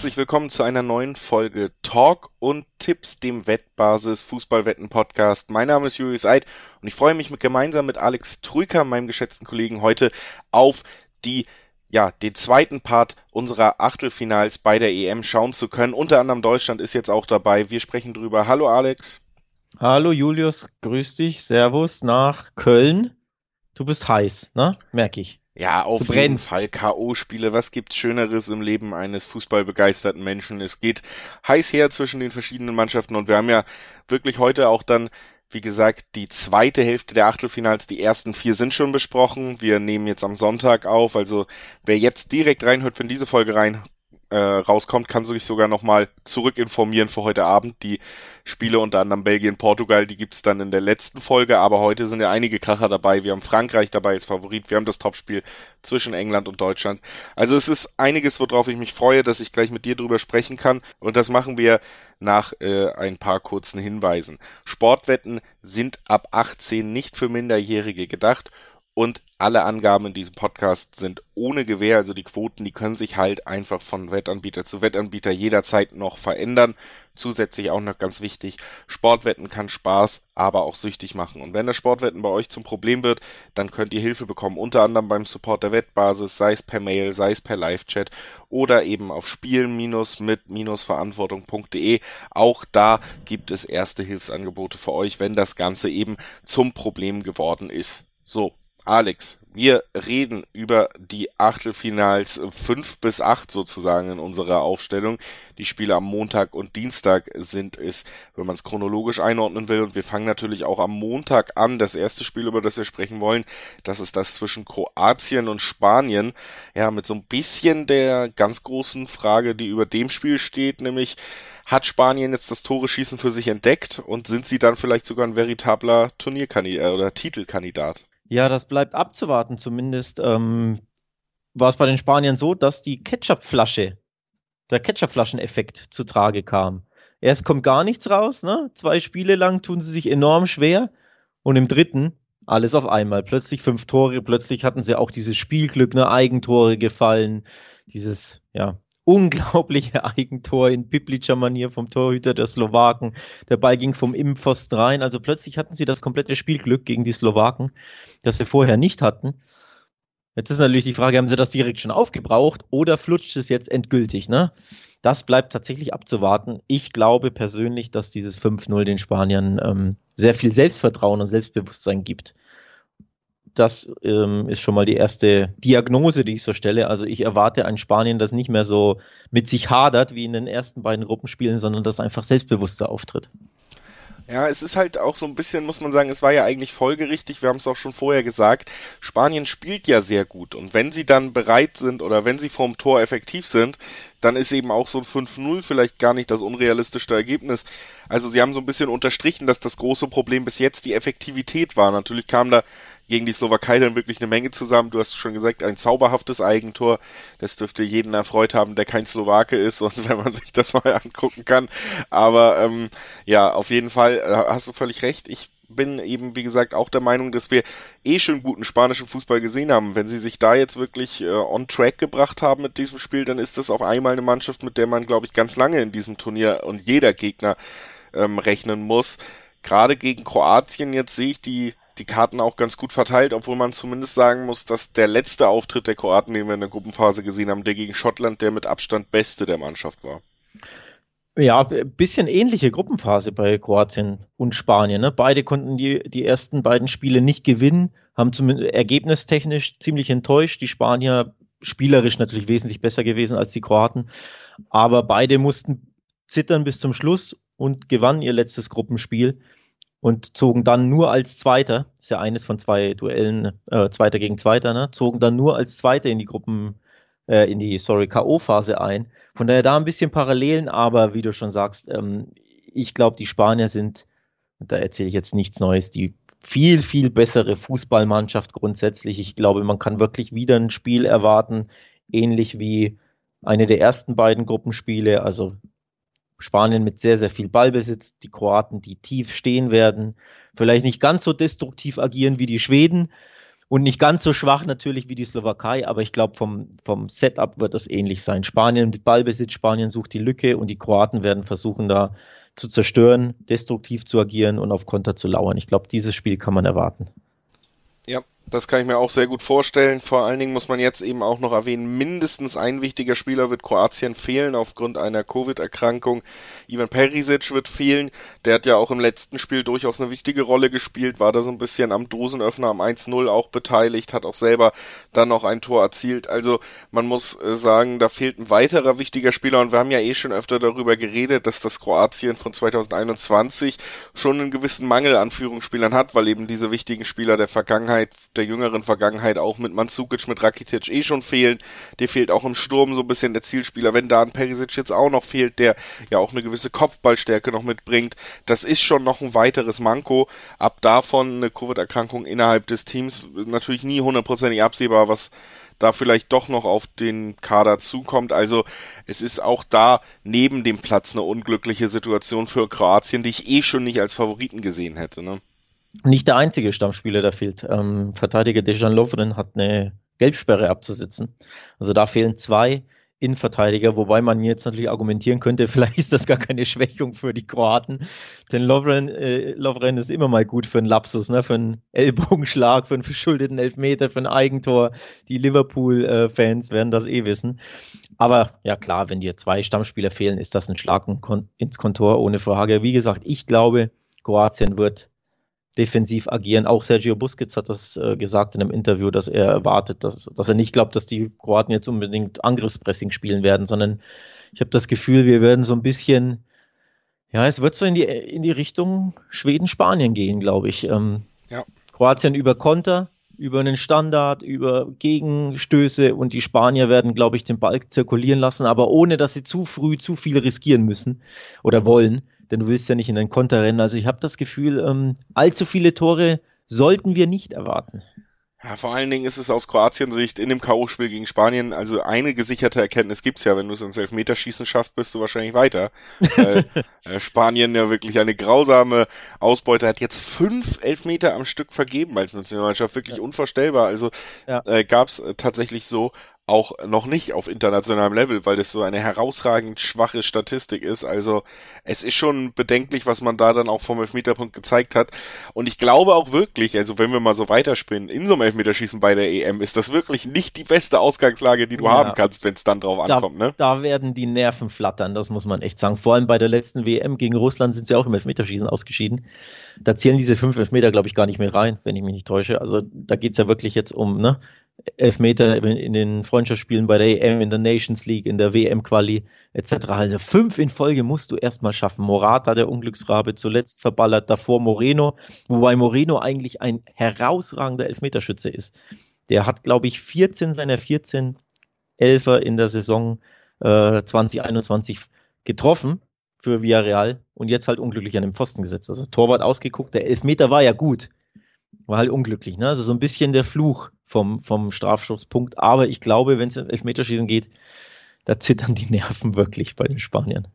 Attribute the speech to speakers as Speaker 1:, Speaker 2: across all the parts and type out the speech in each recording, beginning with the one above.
Speaker 1: herzlich willkommen zu einer neuen Folge Talk und Tipps, dem Wettbasis Fußballwetten Podcast. Mein Name ist Julius Eid und ich freue mich mit, gemeinsam mit Alex Trüker, meinem geschätzten Kollegen, heute auf die ja, den zweiten Part unserer Achtelfinals bei der EM schauen zu können. Unter anderem Deutschland ist jetzt auch dabei. Wir sprechen drüber. Hallo Alex.
Speaker 2: Hallo Julius, grüß dich. Servus nach Köln. Du bist heiß, ne? Merke ich.
Speaker 1: Ja, auf jeden Fall K.O.-Spiele. Was gibt's Schöneres im Leben eines fußballbegeisterten Menschen? Es geht heiß her zwischen den verschiedenen Mannschaften und wir haben ja wirklich heute auch dann, wie gesagt, die zweite Hälfte der Achtelfinals. Die ersten vier sind schon besprochen. Wir nehmen jetzt am Sonntag auf. Also wer jetzt direkt reinhört, wenn diese Folge rein äh, rauskommt, kann sich sogar nochmal zurück informieren für heute Abend. Die Spiele unter anderem Belgien, Portugal, die gibt's dann in der letzten Folge, aber heute sind ja einige Kracher dabei. Wir haben Frankreich dabei als Favorit, wir haben das Topspiel zwischen England und Deutschland. Also es ist einiges, worauf ich mich freue, dass ich gleich mit dir drüber sprechen kann und das machen wir nach äh, ein paar kurzen Hinweisen. Sportwetten sind ab 18 nicht für Minderjährige gedacht und alle Angaben in diesem Podcast sind ohne Gewähr, also die Quoten, die können sich halt einfach von Wettanbieter zu Wettanbieter jederzeit noch verändern. Zusätzlich auch noch ganz wichtig, Sportwetten kann Spaß, aber auch süchtig machen. Und wenn das Sportwetten bei euch zum Problem wird, dann könnt ihr Hilfe bekommen, unter anderem beim Support der Wettbasis, sei es per Mail, sei es per Live-Chat oder eben auf spielen-mit-verantwortung.de. Auch da gibt es erste Hilfsangebote für euch, wenn das Ganze eben zum Problem geworden ist. So, Alex, wir reden über die Achtelfinals fünf bis acht sozusagen in unserer Aufstellung. Die Spiele am Montag und Dienstag sind es, wenn man es chronologisch einordnen will. Und wir fangen natürlich auch am Montag an. Das erste Spiel, über das wir sprechen wollen, das ist das zwischen Kroatien und Spanien. Ja, mit so ein bisschen der ganz großen Frage, die über dem Spiel steht, nämlich hat Spanien jetzt das Tore schießen für sich entdeckt und sind sie dann vielleicht sogar ein veritabler Turnierkandidat oder Titelkandidat?
Speaker 2: Ja, das bleibt abzuwarten. Zumindest ähm, war es bei den Spaniern so, dass die Ketchupflasche, der Ketchupflascheneffekt zu Trage kam. Erst kommt gar nichts raus, ne? Zwei Spiele lang tun sie sich enorm schwer und im dritten alles auf einmal. Plötzlich fünf Tore, plötzlich hatten sie auch dieses Spielglück, ne? Eigentore gefallen, dieses, ja, unglaubliche Eigentor in biblischer Manier vom Torhüter der Slowaken. Der Ball ging vom Impfosten rein. Also plötzlich hatten sie das komplette Spielglück gegen die Slowaken, das sie vorher nicht hatten. Jetzt ist natürlich die Frage, haben sie das direkt schon aufgebraucht oder flutscht es jetzt endgültig? Ne? Das bleibt tatsächlich abzuwarten. Ich glaube persönlich, dass dieses 5-0 den Spaniern ähm, sehr viel Selbstvertrauen und Selbstbewusstsein gibt das ähm, ist schon mal die erste Diagnose, die ich so stelle. Also ich erwarte ein Spanien, das nicht mehr so mit sich hadert wie in den ersten beiden Gruppenspielen, sondern das einfach selbstbewusster auftritt.
Speaker 1: Ja, es ist halt auch so ein bisschen, muss man sagen, es war ja eigentlich folgerichtig, wir haben es auch schon vorher gesagt, Spanien spielt ja sehr gut und wenn sie dann bereit sind oder wenn sie vorm Tor effektiv sind, dann ist eben auch so ein 5-0 vielleicht gar nicht das unrealistischste Ergebnis. Also sie haben so ein bisschen unterstrichen, dass das große Problem bis jetzt die Effektivität war. Natürlich kam da gegen die Slowakei dann wirklich eine Menge zusammen. Du hast schon gesagt, ein zauberhaftes Eigentor. Das dürfte jeden erfreut haben, der kein Slowake ist und wenn man sich das mal angucken kann. Aber ähm, ja, auf jeden Fall äh, hast du völlig recht. Ich bin eben, wie gesagt, auch der Meinung, dass wir eh schon guten spanischen Fußball gesehen haben. Wenn sie sich da jetzt wirklich äh, on track gebracht haben mit diesem Spiel, dann ist das auf einmal eine Mannschaft, mit der man, glaube ich, ganz lange in diesem Turnier und jeder Gegner ähm, rechnen muss. Gerade gegen Kroatien jetzt sehe ich die die Karten auch ganz gut verteilt, obwohl man zumindest sagen muss, dass der letzte Auftritt der Kroaten, den wir in der Gruppenphase gesehen haben, der gegen Schottland der mit Abstand beste der Mannschaft war.
Speaker 2: Ja, bisschen ähnliche Gruppenphase bei Kroatien und Spanien. Ne? Beide konnten die, die ersten beiden Spiele nicht gewinnen, haben zumindest ergebnistechnisch ziemlich enttäuscht. Die Spanier spielerisch natürlich wesentlich besser gewesen als die Kroaten, aber beide mussten zittern bis zum Schluss und gewannen ihr letztes Gruppenspiel und zogen dann nur als Zweiter, ist ja eines von zwei Duellen, äh, Zweiter gegen Zweiter, ne? zogen dann nur als Zweiter in die Gruppen äh, in die, sorry, K.O.-Phase ein. Von daher da ein bisschen Parallelen, aber wie du schon sagst, ähm, ich glaube, die Spanier sind, und da erzähle ich jetzt nichts Neues, die viel, viel bessere Fußballmannschaft grundsätzlich. Ich glaube, man kann wirklich wieder ein Spiel erwarten, ähnlich wie eine der ersten beiden Gruppenspiele. Also Spanien mit sehr, sehr viel Ballbesitz, die Kroaten, die tief stehen werden, vielleicht nicht ganz so destruktiv agieren wie die Schweden, Und nicht ganz so schwach natürlich wie die Slowakei, aber ich glaube, vom, vom Setup wird das ähnlich sein. Spanien mit Ballbesitz, Spanien sucht die Lücke und die Kroaten werden versuchen, da zu zerstören, destruktiv zu agieren und auf Konter zu lauern. Ich glaube, dieses Spiel kann man erwarten.
Speaker 1: Ja, das kann ich mir auch sehr gut vorstellen. Vor allen Dingen muss man jetzt eben auch noch erwähnen, mindestens ein wichtiger Spieler wird Kroatien fehlen aufgrund einer Covid-Erkrankung. Ivan Perisic wird fehlen. Der hat ja auch im letzten Spiel durchaus eine wichtige Rolle gespielt, war da so ein bisschen am Dosenöffner am 1-0 auch beteiligt, hat auch selber dann noch ein Tor erzielt. Also man muss äh, sagen, da fehlt ein weiterer wichtiger Spieler und wir haben ja eh schon öfter darüber geredet, dass das Kroatien von 2021 schon einen gewissen Mangel an Führungsspielern hat, weil eben diese wichtigen Spieler der Vergangenheit, der jüngeren Vergangenheit auch mit Mandzukic, mit Rakitic eh schon fehlen. Der fehlt auch im Sturm so ein bisschen der Zielspieler. Wenn da ein Perisic jetzt auch noch fehlt, der ja auch eine gewisse Kopfballstärke noch mitbringt, das ist schon noch ein weiteres Manko. Ab davon eine Covid-Erkrankung innerhalb des Teams natürlich nie hundertprozentig absehbar, was da vielleicht doch noch auf den Kader zukommt. Also es ist auch da neben dem Platz eine unglückliche Situation für Kroatien, die ich eh schon nicht als Favoriten gesehen hätte. Ne?
Speaker 2: Nicht der einzige Stammspieler, der fehlt. Ähm, Verteidiger Dejan Lovren hat eine Gelbsperre abzusitzen. Also da fehlen zwei Innenverteidiger, wobei man jetzt natürlich argumentieren könnte, vielleicht ist das gar keine Schwächung für die Kroaten. Denn Lovren, äh, Lovren ist immer mal gut für einen Lapsus, ne? für einen Ellbogenschlag, für einen verschuldeten Elfmeter, für ein Eigentor. Die Liverpool-Fans werden das eh wissen. Aber ja klar, wenn dir zwei Stammspieler fehlen, ist das ein Schlag ins Kontor ohne Frage. Wie gesagt, ich glaube, Kroatien wird defensiv agieren. Auch Sergio Busquets hat das äh, gesagt in einem Interview, dass er erwartet, dass, dass er nicht glaubt, dass die Kroaten jetzt unbedingt Angriffspressing spielen werden, sondern ich habe das Gefühl, wir werden so ein bisschen, ja, es wird so in die, in die Richtung Schweden-Spanien gehen, glaube ich. Ähm, ja. Kroatien über Konter, über einen Standard, über Gegenstöße und die Spanier werden, glaube ich, den Ball zirkulieren lassen, aber ohne, dass sie zu früh zu viel riskieren müssen oder wollen denn du willst ja nicht in den Konter rennen. Also ich habe das Gefühl, ähm, allzu viele Tore sollten wir nicht erwarten.
Speaker 1: Ja, vor allen Dingen ist es aus Kroatien-Sicht in dem K.O.-Spiel gegen Spanien, also eine gesicherte Erkenntnis gibt's ja, wenn du es ins Elfmeterschießen schaffst, bist du wahrscheinlich weiter. äh, Spanien ja wirklich eine grausame Ausbeute hat jetzt fünf Elfmeter am Stück vergeben als Nationalmannschaft, wirklich ja. unvorstellbar. Also ja. äh, gab's äh, tatsächlich so auch noch nicht auf internationalem Level, weil das so eine herausragend schwache Statistik ist. Also es ist schon bedenklich, was man da dann auch vom Elfmeterpunkt gezeigt hat. Und ich glaube auch wirklich, also wenn wir mal so weiterspinnen, in so einem Elfmeterschießen bei der EM ist das wirklich nicht die beste Ausgangslage, die du ja. haben kannst, wenn es dann drauf ankommt.
Speaker 2: Da,
Speaker 1: ne?
Speaker 2: da werden die Nerven flattern, das muss man echt sagen. Vor allem bei der letzten WM gegen Russland sind sie auch im Elfmeterschießen ausgeschieden. Da zählen diese fünf Elfmeter, glaube ich, gar nicht mehr rein, wenn ich mich nicht täusche. Also da geht es ja wirklich jetzt um, ne? Elfmeter in den Freundschaftsspielen bei der EM, in der Nations League, in der WM-Quali etc. Also fünf in Folge musst du erstmal schaffen. Morata, der Unglücksrabe, zuletzt verballert, davor Moreno, wobei Moreno eigentlich ein herausragender Elfmeterschütze ist. Der hat, glaube ich, 14 seiner 14 Elfer in der Saison äh, 2021 getroffen für Villarreal und jetzt halt unglücklich an den Pfosten gesetzt. Also Torwart ausgeguckt, der Elfmeter war ja gut war halt unglücklich. Ne? Also so ein bisschen der Fluch vom, vom Strafschusspunkt. Aber ich glaube, wenn es Elfmeterschießen geht, da zittern die Nerven wirklich bei den Spaniern.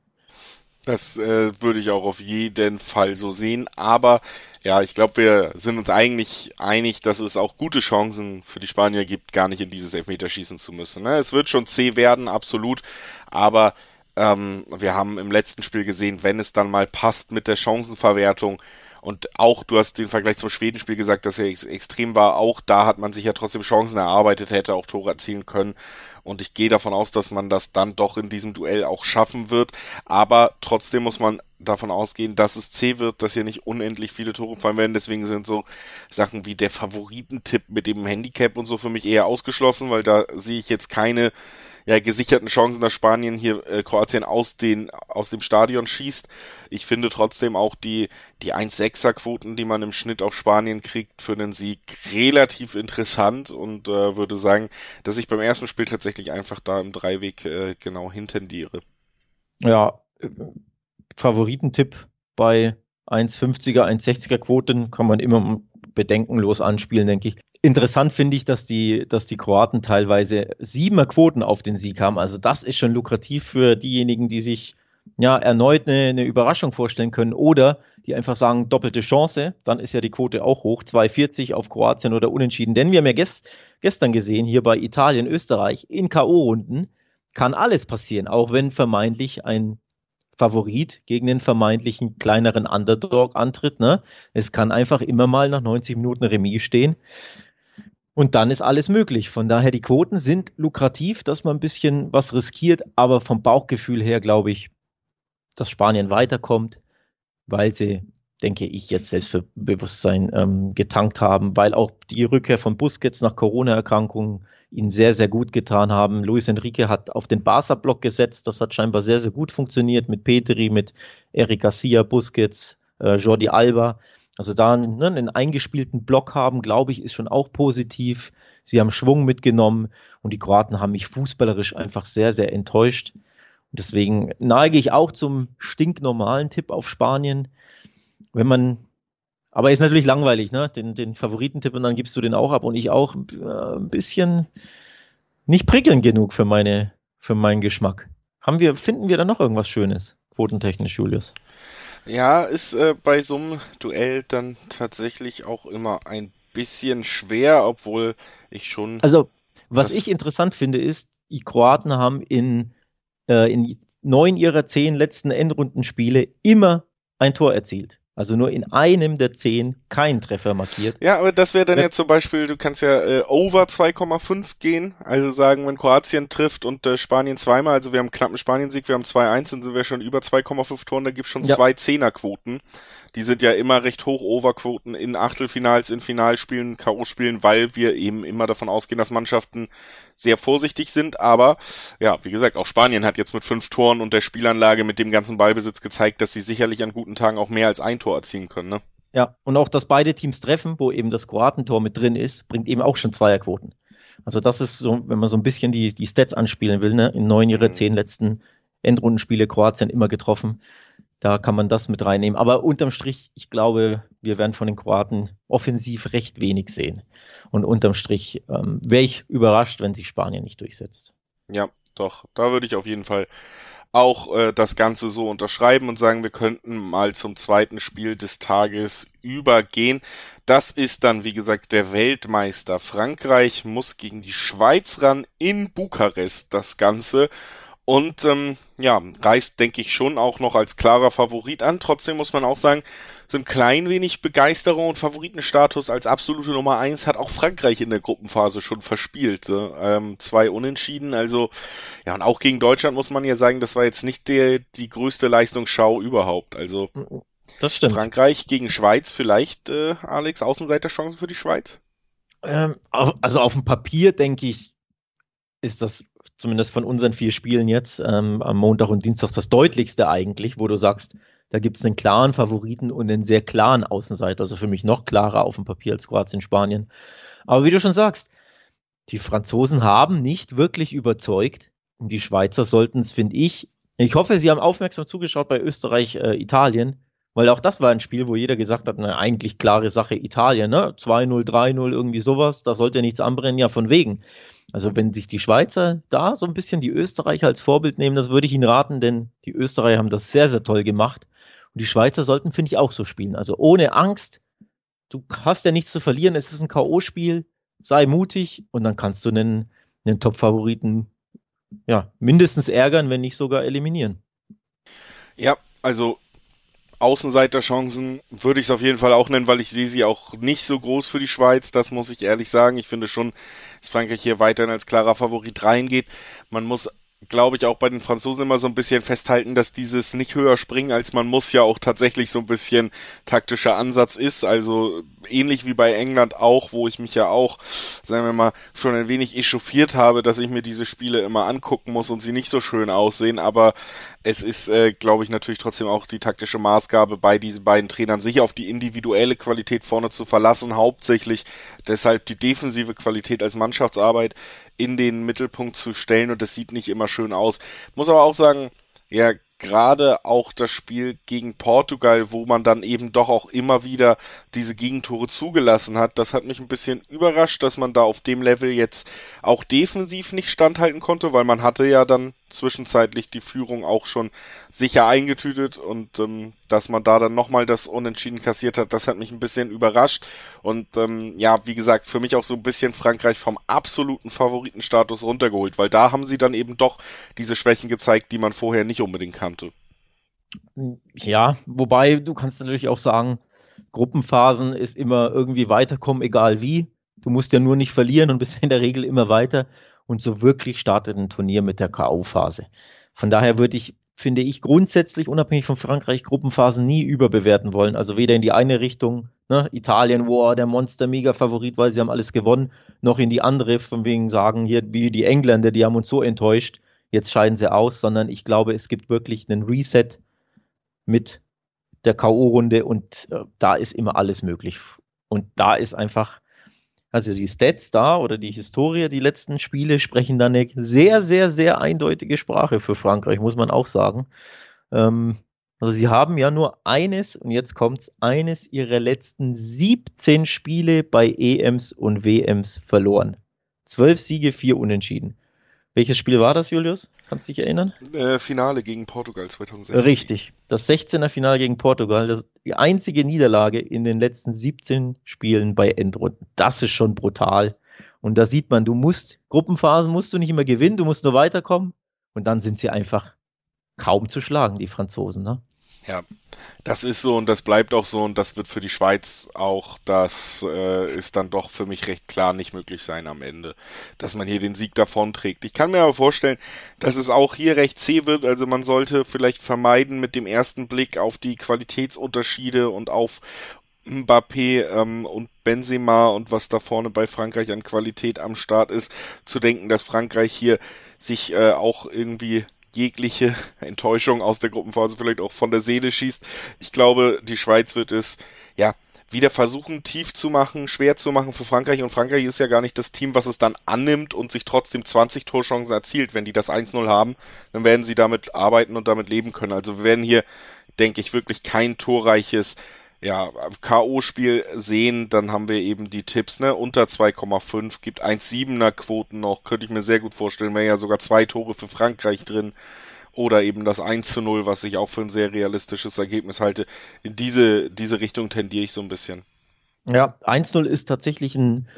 Speaker 1: Das äh, würde ich auch auf jeden Fall so sehen. Aber ja, ich glaube, wir sind uns eigentlich einig, dass es auch gute Chancen für die Spanier gibt, gar nicht in dieses Elfmeterschießen zu müssen. Ne? Es wird schon zäh werden, absolut. Aber ähm, wir haben im letzten Spiel gesehen, wenn es dann mal passt mit der Chancenverwertung, und auch, du hast den Vergleich zum Schwedenspiel gesagt, dass er ex extrem war. Auch da hat man sich ja trotzdem Chancen erarbeitet, hätte auch Tore erzielen können. Und ich gehe davon aus, dass man das dann doch in diesem Duell auch schaffen wird. Aber trotzdem muss man davon ausgehen, dass es zäh wird, dass hier nicht unendlich viele Tore fallen werden. Deswegen sind so Sachen wie der Favoritentipp mit dem Handicap und so für mich eher ausgeschlossen, weil da sehe ich jetzt keine ja, gesicherten Chancen, dass Spanien hier äh, Kroatien aus, den, aus dem Stadion schießt. Ich finde trotzdem auch die, die 1-6er Quoten, die man im Schnitt auf Spanien kriegt, für den Sieg relativ interessant und äh, würde sagen, dass ich beim ersten Spiel tatsächlich einfach da im Dreiweg äh, genau hintendiere.
Speaker 2: Ja, Favoritentipp bei 1,50er, 1,60er Quoten kann man immer bedenkenlos anspielen, denke ich. Interessant finde ich, dass die, dass die Kroaten teilweise siebener Quoten auf den Sieg haben. Also das ist schon lukrativ für diejenigen, die sich ja erneut eine, eine Überraschung vorstellen können oder die einfach sagen, doppelte Chance, dann ist ja die Quote auch hoch, 2,40 auf Kroatien oder Unentschieden. Denn wir haben ja gest gestern gesehen, hier bei Italien, Österreich, in K.O.-Runden kann alles passieren, auch wenn vermeintlich ein Favorit gegen den vermeintlichen kleineren Underdog antritt. Ne? Es kann einfach immer mal nach 90 Minuten Remis stehen. Und dann ist alles möglich. Von daher, die Quoten sind lukrativ, dass man ein bisschen was riskiert, aber vom Bauchgefühl her glaube ich, dass Spanien weiterkommt, weil sie, denke ich, jetzt Selbstbewusstsein ähm, getankt haben, weil auch die Rückkehr von Busquets nach Corona-Erkrankungen ihnen sehr, sehr gut getan haben. Luis Enrique hat auf den Barca-Block gesetzt. Das hat scheinbar sehr, sehr gut funktioniert mit Petri, mit Eric Garcia, Busquets, äh, Jordi Alba. Also da ne, einen eingespielten Block haben, glaube ich, ist schon auch positiv. Sie haben Schwung mitgenommen und die Kroaten haben mich fußballerisch einfach sehr, sehr enttäuscht. Und deswegen neige ich auch zum stinknormalen Tipp auf Spanien. Wenn man, aber ist natürlich langweilig, ne? Den, den Favoritentipp und dann gibst du den auch ab und ich auch äh, ein bisschen nicht prickelnd genug für meine, für meinen Geschmack. Haben wir, finden wir da noch irgendwas Schönes, quotentechnisch, Julius?
Speaker 1: Ja, ist äh, bei so einem Duell dann tatsächlich auch immer ein bisschen schwer, obwohl ich schon.
Speaker 2: Also, was ich interessant finde, ist, die Kroaten haben in, äh, in neun ihrer zehn letzten Endrundenspiele immer ein Tor erzielt. Also nur in einem der zehn kein Treffer markiert.
Speaker 1: Ja, aber das wäre dann ja zum Beispiel, du kannst ja äh, over 2,5 gehen, also sagen, wenn Kroatien trifft und äh, Spanien zweimal, also wir haben einen knappen Spanien-Sieg, wir haben 2-1, dann sind wir schon über 2,5 Toren, da gibt's schon ja. zwei Zehnerquoten. Die sind ja immer recht hoch Overquoten in Achtelfinals, in Finalspielen, K.O.-Spielen, weil wir eben immer davon ausgehen, dass Mannschaften sehr vorsichtig sind. Aber ja, wie gesagt, auch Spanien hat jetzt mit fünf Toren und der Spielanlage mit dem ganzen Ballbesitz gezeigt, dass sie sicherlich an guten Tagen auch mehr als ein Tor erzielen können. Ne?
Speaker 2: Ja, und auch, dass beide Teams treffen, wo eben das Kroatentor mit drin ist, bringt eben auch schon Zweierquoten. Also das ist so, wenn man so ein bisschen die, die Stats anspielen will, ne? in neun ihrer mhm. zehn letzten Endrundenspiele Kroatien immer getroffen. Da kann man das mit reinnehmen. Aber unterm Strich, ich glaube, wir werden von den Kroaten offensiv recht wenig sehen. Und unterm Strich ähm, wäre ich überrascht, wenn sich Spanien nicht durchsetzt.
Speaker 1: Ja, doch. Da würde ich auf jeden Fall auch äh, das Ganze so unterschreiben und sagen, wir könnten mal zum zweiten Spiel des Tages übergehen. Das ist dann, wie gesagt, der Weltmeister Frankreich muss gegen die Schweiz ran in Bukarest das Ganze und ähm, ja, reist, denke ich, schon auch noch als klarer Favorit an. Trotzdem muss man auch sagen, so ein klein wenig Begeisterung und Favoritenstatus als absolute Nummer eins hat auch Frankreich in der Gruppenphase schon verspielt. So. Ähm, zwei Unentschieden, also ja, und auch gegen Deutschland muss man ja sagen, das war jetzt nicht der, die größte Leistungsschau überhaupt. Also
Speaker 2: das stimmt.
Speaker 1: Frankreich gegen Schweiz, vielleicht, äh, Alex, Außenseiterchance für die Schweiz?
Speaker 2: Ähm, also auf dem Papier denke ich, ist das zumindest von unseren vier Spielen jetzt ähm, am Montag und Dienstag das deutlichste eigentlich, wo du sagst, da gibt es einen klaren Favoriten und einen sehr klaren Außenseiter. Also für mich noch klarer auf dem Papier als Kroatien, Spanien. Aber wie du schon sagst, die Franzosen haben nicht wirklich überzeugt und die Schweizer sollten es, finde ich, ich hoffe, sie haben aufmerksam zugeschaut bei Österreich, äh, Italien, weil auch das war ein Spiel, wo jeder gesagt hat, na, eigentlich klare Sache Italien, ne? 2-0, 3-0, irgendwie sowas, da sollte nichts anbrennen, ja, von wegen. Also wenn sich die Schweizer da so ein bisschen die Österreicher als Vorbild nehmen, das würde ich ihnen raten, denn die Österreicher haben das sehr, sehr toll gemacht. Und die Schweizer sollten, finde ich, auch so spielen. Also ohne Angst. Du hast ja nichts zu verlieren. Es ist ein K.O.-Spiel. Sei mutig und dann kannst du einen, einen Top-Favoriten ja, mindestens ärgern, wenn nicht sogar eliminieren.
Speaker 1: Ja, also Außenseiterchancen würde ich es auf jeden Fall auch nennen, weil ich sehe sie auch nicht so groß für die Schweiz. Das muss ich ehrlich sagen. Ich finde schon, dass Frankreich hier weiterhin als klarer Favorit reingeht. Man muss glaube ich, auch bei den Franzosen immer so ein bisschen festhalten, dass dieses nicht höher springen als man muss ja auch tatsächlich so ein bisschen taktischer Ansatz ist. Also ähnlich wie bei England auch, wo ich mich ja auch, sagen wir mal, schon ein wenig echauffiert habe, dass ich mir diese Spiele immer angucken muss und sie nicht so schön aussehen. Aber es ist, äh, glaube ich, natürlich trotzdem auch die taktische Maßgabe bei diesen beiden Trainern, sich auf die individuelle Qualität vorne zu verlassen, hauptsächlich deshalb die defensive Qualität als Mannschaftsarbeit in den Mittelpunkt zu stellen und das sieht nicht immer schön aus. Muss aber auch sagen, ja, gerade auch das Spiel gegen Portugal, wo man dann eben doch auch immer wieder diese Gegentore zugelassen hat, das hat mich ein bisschen überrascht, dass man da auf dem Level jetzt auch defensiv nicht standhalten konnte, weil man hatte ja dann zwischenzeitlich die Führung auch schon sicher eingetütet und ähm, dass man da dann nochmal das Unentschieden kassiert hat, das hat mich ein bisschen überrascht. Und ähm, ja, wie gesagt, für mich auch so ein bisschen Frankreich vom absoluten Favoritenstatus runtergeholt, weil da haben sie dann eben doch diese Schwächen gezeigt, die man vorher nicht unbedingt kannte.
Speaker 2: Ja, wobei du kannst natürlich auch sagen, Gruppenphasen ist immer irgendwie weiterkommen, egal wie. Du musst ja nur nicht verlieren und bist in der Regel immer weiter. Und so wirklich startet ein Turnier mit der K.O.-Phase. Von daher würde ich, finde ich, grundsätzlich unabhängig von Frankreich Gruppenphasen nie überbewerten wollen. Also weder in die eine Richtung, ne, Italien, wow, der Monster-Mega-Favorit, weil sie haben alles gewonnen, noch in die andere, von wegen sagen, hier wie die Engländer, die haben uns so enttäuscht, jetzt scheiden sie aus, sondern ich glaube, es gibt wirklich einen Reset mit der K.O.-Runde und äh, da ist immer alles möglich. Und da ist einfach also die Stats da oder die Historie, die letzten Spiele sprechen dann eine sehr, sehr, sehr eindeutige Sprache für Frankreich, muss man auch sagen. Ähm, also sie haben ja nur eines, und jetzt kommt es, eines ihrer letzten 17 Spiele bei EMs und WMs verloren. Zwölf Siege, vier Unentschieden. Welches Spiel war das, Julius? Kannst du dich erinnern?
Speaker 1: Äh, Finale gegen Portugal 2016.
Speaker 2: Richtig. Das 16er Finale gegen Portugal. Das, die einzige Niederlage in den letzten 17 Spielen bei Endrunden. Das ist schon brutal. Und da sieht man, du musst, Gruppenphasen musst du nicht immer gewinnen, du musst nur weiterkommen. Und dann sind sie einfach kaum zu schlagen, die Franzosen. Ne?
Speaker 1: Ja, das ist so und das bleibt auch so und das wird für die Schweiz auch, das äh, ist dann doch für mich recht klar nicht möglich sein am Ende, dass man hier den Sieg davonträgt. Ich kann mir aber vorstellen, dass es auch hier recht zäh wird, also man sollte vielleicht vermeiden mit dem ersten Blick auf die Qualitätsunterschiede und auf Mbappé ähm, und Benzema und was da vorne bei Frankreich an Qualität am Start ist, zu denken, dass Frankreich hier sich äh, auch irgendwie jegliche Enttäuschung aus der Gruppenphase vielleicht auch von der Seele schießt. Ich glaube, die Schweiz wird es, ja, wieder versuchen, tief zu machen, schwer zu machen für Frankreich. Und Frankreich ist ja gar nicht das Team, was es dann annimmt und sich trotzdem 20 Torchancen erzielt. Wenn die das 1-0 haben, dann werden sie damit arbeiten und damit leben können. Also wir werden hier, denke ich, wirklich kein torreiches ja, K.O.-Spiel sehen, dann haben wir eben die Tipps, ne, unter 2,5, gibt 1,7er Quoten noch, könnte ich mir sehr gut vorstellen, wäre ja sogar zwei Tore für Frankreich drin. Oder eben das 1 zu 0, was ich auch für ein sehr realistisches Ergebnis halte. In diese, diese Richtung tendiere ich so ein bisschen.
Speaker 2: Ja, 1-0 ist tatsächlich ein,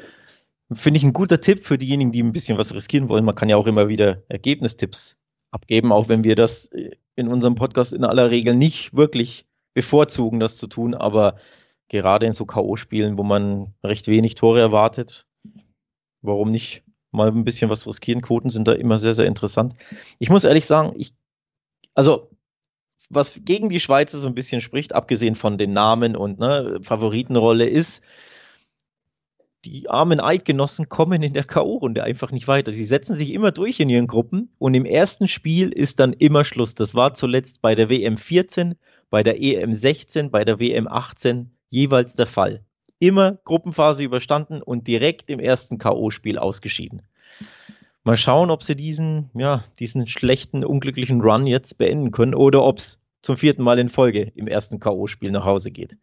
Speaker 2: finde ich, ein guter Tipp für diejenigen, die ein bisschen was riskieren wollen. Man kann ja auch immer wieder Ergebnistipps abgeben, auch wenn wir das in unserem Podcast in aller Regel nicht wirklich bevorzugen, das zu tun, aber gerade in so K.O.-Spielen, wo man recht wenig Tore erwartet, warum nicht mal ein bisschen was riskieren? Quoten sind da immer sehr, sehr interessant. Ich muss ehrlich sagen, ich, also, was gegen die Schweizer so ein bisschen spricht, abgesehen von den Namen und ne, Favoritenrolle, ist, die armen Eidgenossen kommen in der K.O.-Runde einfach nicht weiter. Sie setzen sich immer durch in ihren Gruppen und im ersten Spiel ist dann immer Schluss. Das war zuletzt bei der WM 14 bei der EM 16, bei der WM 18 jeweils der Fall. Immer Gruppenphase überstanden und direkt im ersten K.O.-Spiel ausgeschieden. Mal schauen, ob sie diesen, ja, diesen schlechten, unglücklichen Run jetzt beenden können oder ob es zum vierten Mal in Folge im ersten K.O.-Spiel nach Hause geht.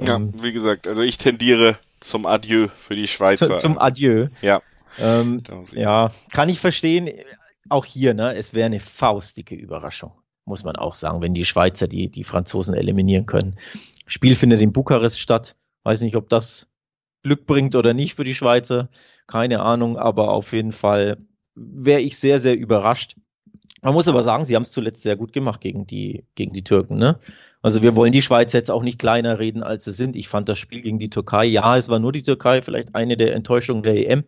Speaker 1: Ja, ähm, wie gesagt, also ich tendiere zum Adieu für die Schweizer.
Speaker 2: Zum Adieu.
Speaker 1: Ja.
Speaker 2: Ähm, ja, kann ich verstehen. Auch hier, ne, es wäre eine faustdicke Überraschung muss man auch sagen, wenn die Schweizer die, die Franzosen eliminieren können. Spiel findet in Bukarest statt. Weiß nicht, ob das Glück bringt oder nicht für die Schweizer. Keine Ahnung, aber auf jeden Fall wäre ich sehr, sehr überrascht. Man muss aber sagen, sie haben es zuletzt sehr gut gemacht gegen die, gegen die Türken. Ne? Also wir wollen die Schweiz jetzt auch nicht kleiner reden, als sie sind. Ich fand das Spiel gegen die Türkei, ja, es war nur die Türkei, vielleicht eine der Enttäuschungen der EM,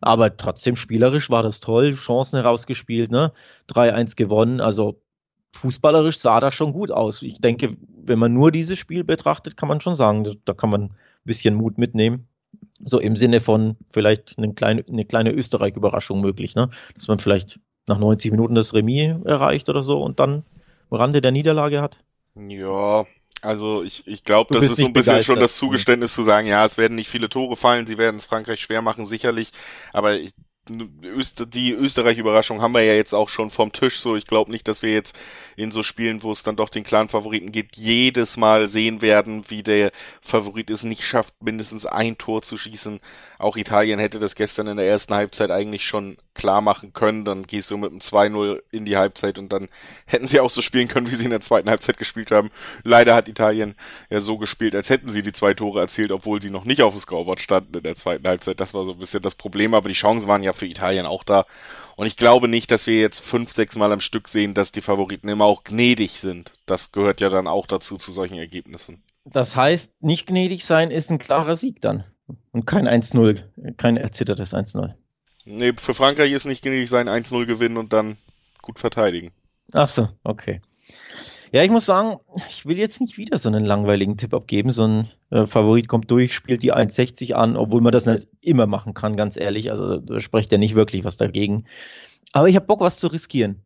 Speaker 2: aber trotzdem spielerisch war das toll, Chancen herausgespielt, ne? 3-1 gewonnen, also fußballerisch sah das schon gut aus. Ich denke, wenn man nur dieses Spiel betrachtet, kann man schon sagen, da kann man ein bisschen Mut mitnehmen. So im Sinne von vielleicht eine kleine, eine kleine Österreich-Überraschung möglich, ne? Dass man vielleicht nach 90 Minuten das Remis erreicht oder so und dann am Rande der Niederlage hat.
Speaker 1: Ja, also ich, ich glaube, das ist so ein bisschen schon das Zugeständnis zu sagen, ja, es werden nicht viele Tore fallen, sie werden es Frankreich schwer machen, sicherlich, aber ich, die Österreich-Überraschung haben wir ja jetzt auch schon vom Tisch. So, ich glaube nicht, dass wir jetzt in so Spielen, wo es dann doch den klaren Favoriten gibt, jedes Mal sehen werden, wie der Favorit es nicht schafft, mindestens ein Tor zu schießen. Auch Italien hätte das gestern in der ersten Halbzeit eigentlich schon klar machen können, dann gehst du mit einem 2-0 in die Halbzeit und dann hätten sie auch so spielen können, wie sie in der zweiten Halbzeit gespielt haben. Leider hat Italien ja so gespielt, als hätten sie die zwei Tore erzielt, obwohl sie noch nicht auf dem Scoreboard standen in der zweiten Halbzeit. Das war so ein bisschen das Problem, aber die Chancen waren ja für Italien auch da. Und ich glaube nicht, dass wir jetzt fünf, sechs Mal am Stück sehen, dass die Favoriten immer auch gnädig sind. Das gehört ja dann auch dazu, zu solchen Ergebnissen.
Speaker 2: Das heißt, nicht gnädig sein ist ein klarer Sieg dann. Und kein 1-0, kein erzittertes 1-0.
Speaker 1: Nee, für Frankreich ist nicht gnädig sein, 1-0 gewinnen und dann gut verteidigen.
Speaker 2: Ach so, okay. Ja, ich muss sagen, ich will jetzt nicht wieder so einen langweiligen Tipp abgeben. So ein äh, Favorit kommt durch, spielt die 1,60 an, obwohl man das nicht immer machen kann, ganz ehrlich. Also da spricht ja nicht wirklich was dagegen. Aber ich habe Bock, was zu riskieren.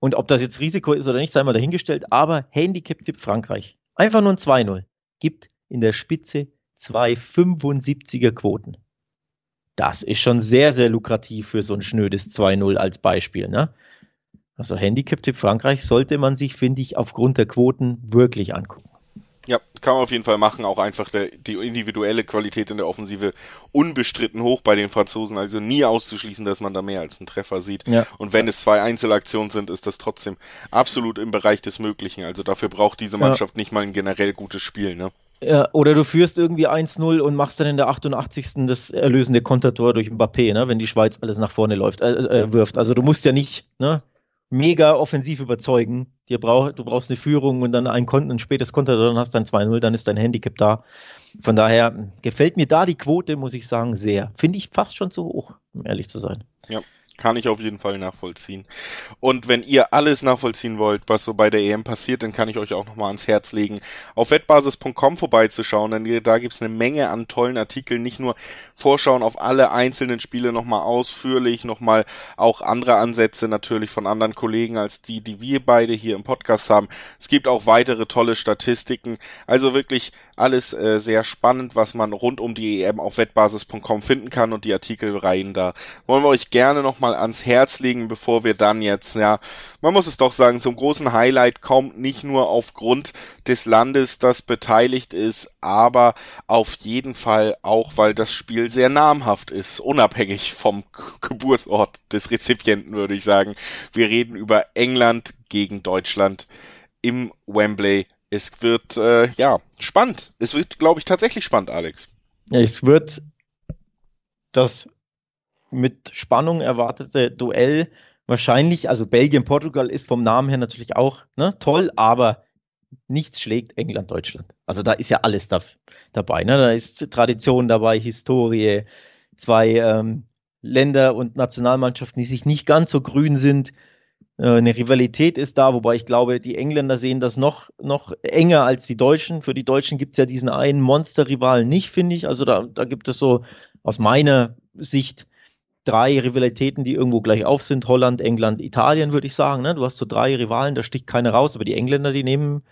Speaker 2: Und ob das jetzt Risiko ist oder nicht, sei mal dahingestellt. Aber Handicap-Tipp Frankreich. Einfach nur ein 2-0. Gibt in der Spitze zwei 75er Quoten. Das ist schon sehr, sehr lukrativ für so ein schnödes 2-0 als Beispiel. Ne? Also Handicap-Tipp Frankreich sollte man sich, finde ich, aufgrund der Quoten wirklich angucken.
Speaker 1: Ja, kann man auf jeden Fall machen. Auch einfach der, die individuelle Qualität in der Offensive unbestritten hoch bei den Franzosen. Also nie auszuschließen, dass man da mehr als einen Treffer sieht. Ja. Und wenn es zwei Einzelaktionen sind, ist das trotzdem absolut im Bereich des Möglichen. Also dafür braucht diese Mannschaft ja. nicht mal ein generell gutes Spiel. Ne?
Speaker 2: Ja, oder du führst irgendwie 1-0 und machst dann in der 88. das erlösende Kontertor durch Mbappé, ne, wenn die Schweiz alles nach vorne läuft, äh, äh, wirft. Also du musst ja nicht ne, mega offensiv überzeugen. Dir brauch, du brauchst eine Führung und dann ein, Kon ein spätes Kontertor, dann hast du ein 2-0, dann ist dein Handicap da. Von daher gefällt mir da die Quote, muss ich sagen, sehr. Finde ich fast schon zu hoch, um ehrlich zu sein.
Speaker 1: Ja. Kann ich auf jeden Fall nachvollziehen. Und wenn ihr alles nachvollziehen wollt, was so bei der EM passiert, dann kann ich euch auch nochmal ans Herz legen, auf wettbasis.com vorbeizuschauen, denn da gibt's eine Menge an tollen Artikeln, nicht nur Vorschauen auf alle einzelnen Spiele nochmal ausführlich, nochmal auch andere Ansätze natürlich von anderen Kollegen als die, die wir beide hier im Podcast haben. Es gibt auch weitere tolle Statistiken, also wirklich alles äh, sehr spannend, was man rund um die EM auf wettbasis.com finden kann und die Artikelreihen da wollen wir euch gerne nochmal ans Herz legen, bevor wir dann jetzt, ja, man muss es doch sagen, zum großen Highlight kommt nicht nur aufgrund des Landes, das beteiligt ist, aber auf jeden Fall auch, weil das Spiel sehr namhaft ist, unabhängig vom Geburtsort des Rezipienten, würde ich sagen. Wir reden über England gegen Deutschland im Wembley es wird, äh, ja, spannend. Es wird, glaube ich, tatsächlich spannend, Alex.
Speaker 2: Es wird das mit Spannung erwartete Duell wahrscheinlich, also Belgien-Portugal ist vom Namen her natürlich auch ne, toll, aber nichts schlägt England-Deutschland. Also da ist ja alles da, dabei. Ne? Da ist Tradition dabei, Historie, zwei ähm, Länder und Nationalmannschaften, die sich nicht ganz so grün sind, eine Rivalität ist da, wobei ich glaube, die Engländer sehen das noch, noch enger als die Deutschen. Für die Deutschen gibt es ja diesen einen Monster-Rivalen nicht, finde ich. Also da, da gibt es so aus meiner Sicht drei Rivalitäten, die irgendwo gleich auf sind. Holland, England, Italien, würde ich sagen. Ne? Du hast so drei Rivalen, da sticht keiner raus, aber die Engländer, die nehmen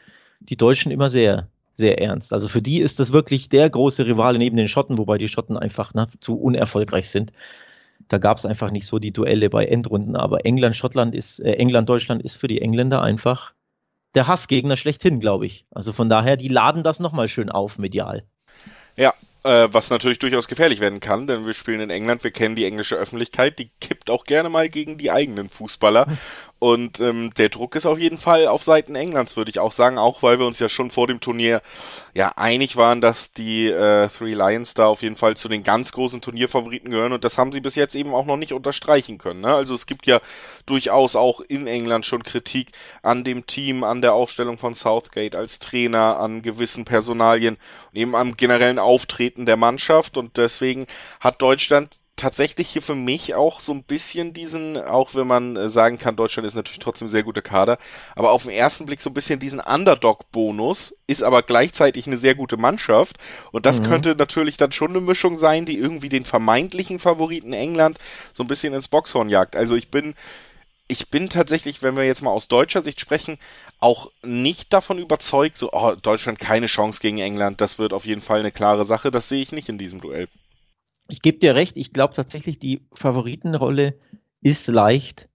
Speaker 2: die Deutschen immer sehr, sehr ernst. Also für die ist das wirklich der große Rivale neben den Schotten, wobei die Schotten einfach ne, zu unerfolgreich sind. Da gab es einfach nicht so die Duelle bei Endrunden. Aber England, Schottland ist, äh, England, Deutschland ist für die Engländer einfach der Hassgegner schlechthin, glaube ich. Also von daher, die laden das nochmal schön auf medial.
Speaker 1: Ja, äh, was natürlich durchaus gefährlich werden kann, denn wir spielen in England, wir kennen die englische Öffentlichkeit, die kippt auch gerne mal gegen die eigenen Fußballer. Und ähm, der Druck ist auf jeden Fall auf Seiten Englands, würde ich auch sagen, auch weil wir uns ja schon vor dem Turnier ja einig waren, dass die äh, Three Lions da auf jeden Fall zu den ganz großen Turnierfavoriten gehören und das haben sie bis jetzt eben auch noch nicht unterstreichen können. Ne? Also es gibt ja durchaus auch in England schon Kritik an dem Team, an der Aufstellung von Southgate als Trainer, an gewissen Personalien und eben am generellen Auftreten der Mannschaft und deswegen hat Deutschland tatsächlich hier für mich auch so ein bisschen diesen, auch wenn man äh, sagen kann, Deutschland ist natürlich trotzdem sehr guter Kader, aber auf den ersten Blick so ein bisschen diesen Underdog-Bonus, ist aber gleichzeitig eine sehr gute Mannschaft und das mhm. könnte natürlich dann schon eine Mischung sein, die irgendwie den vermeintlichen Favoriten England so ein bisschen ins Boxhorn jagt. Also ich bin ich bin tatsächlich, wenn wir jetzt mal aus deutscher Sicht sprechen, auch nicht davon überzeugt, so, oh, Deutschland keine Chance gegen England, das wird auf jeden Fall eine klare Sache, das sehe ich nicht in diesem Duell
Speaker 2: ich gebe dir recht, ich glaube tatsächlich, die Favoritenrolle ist leicht,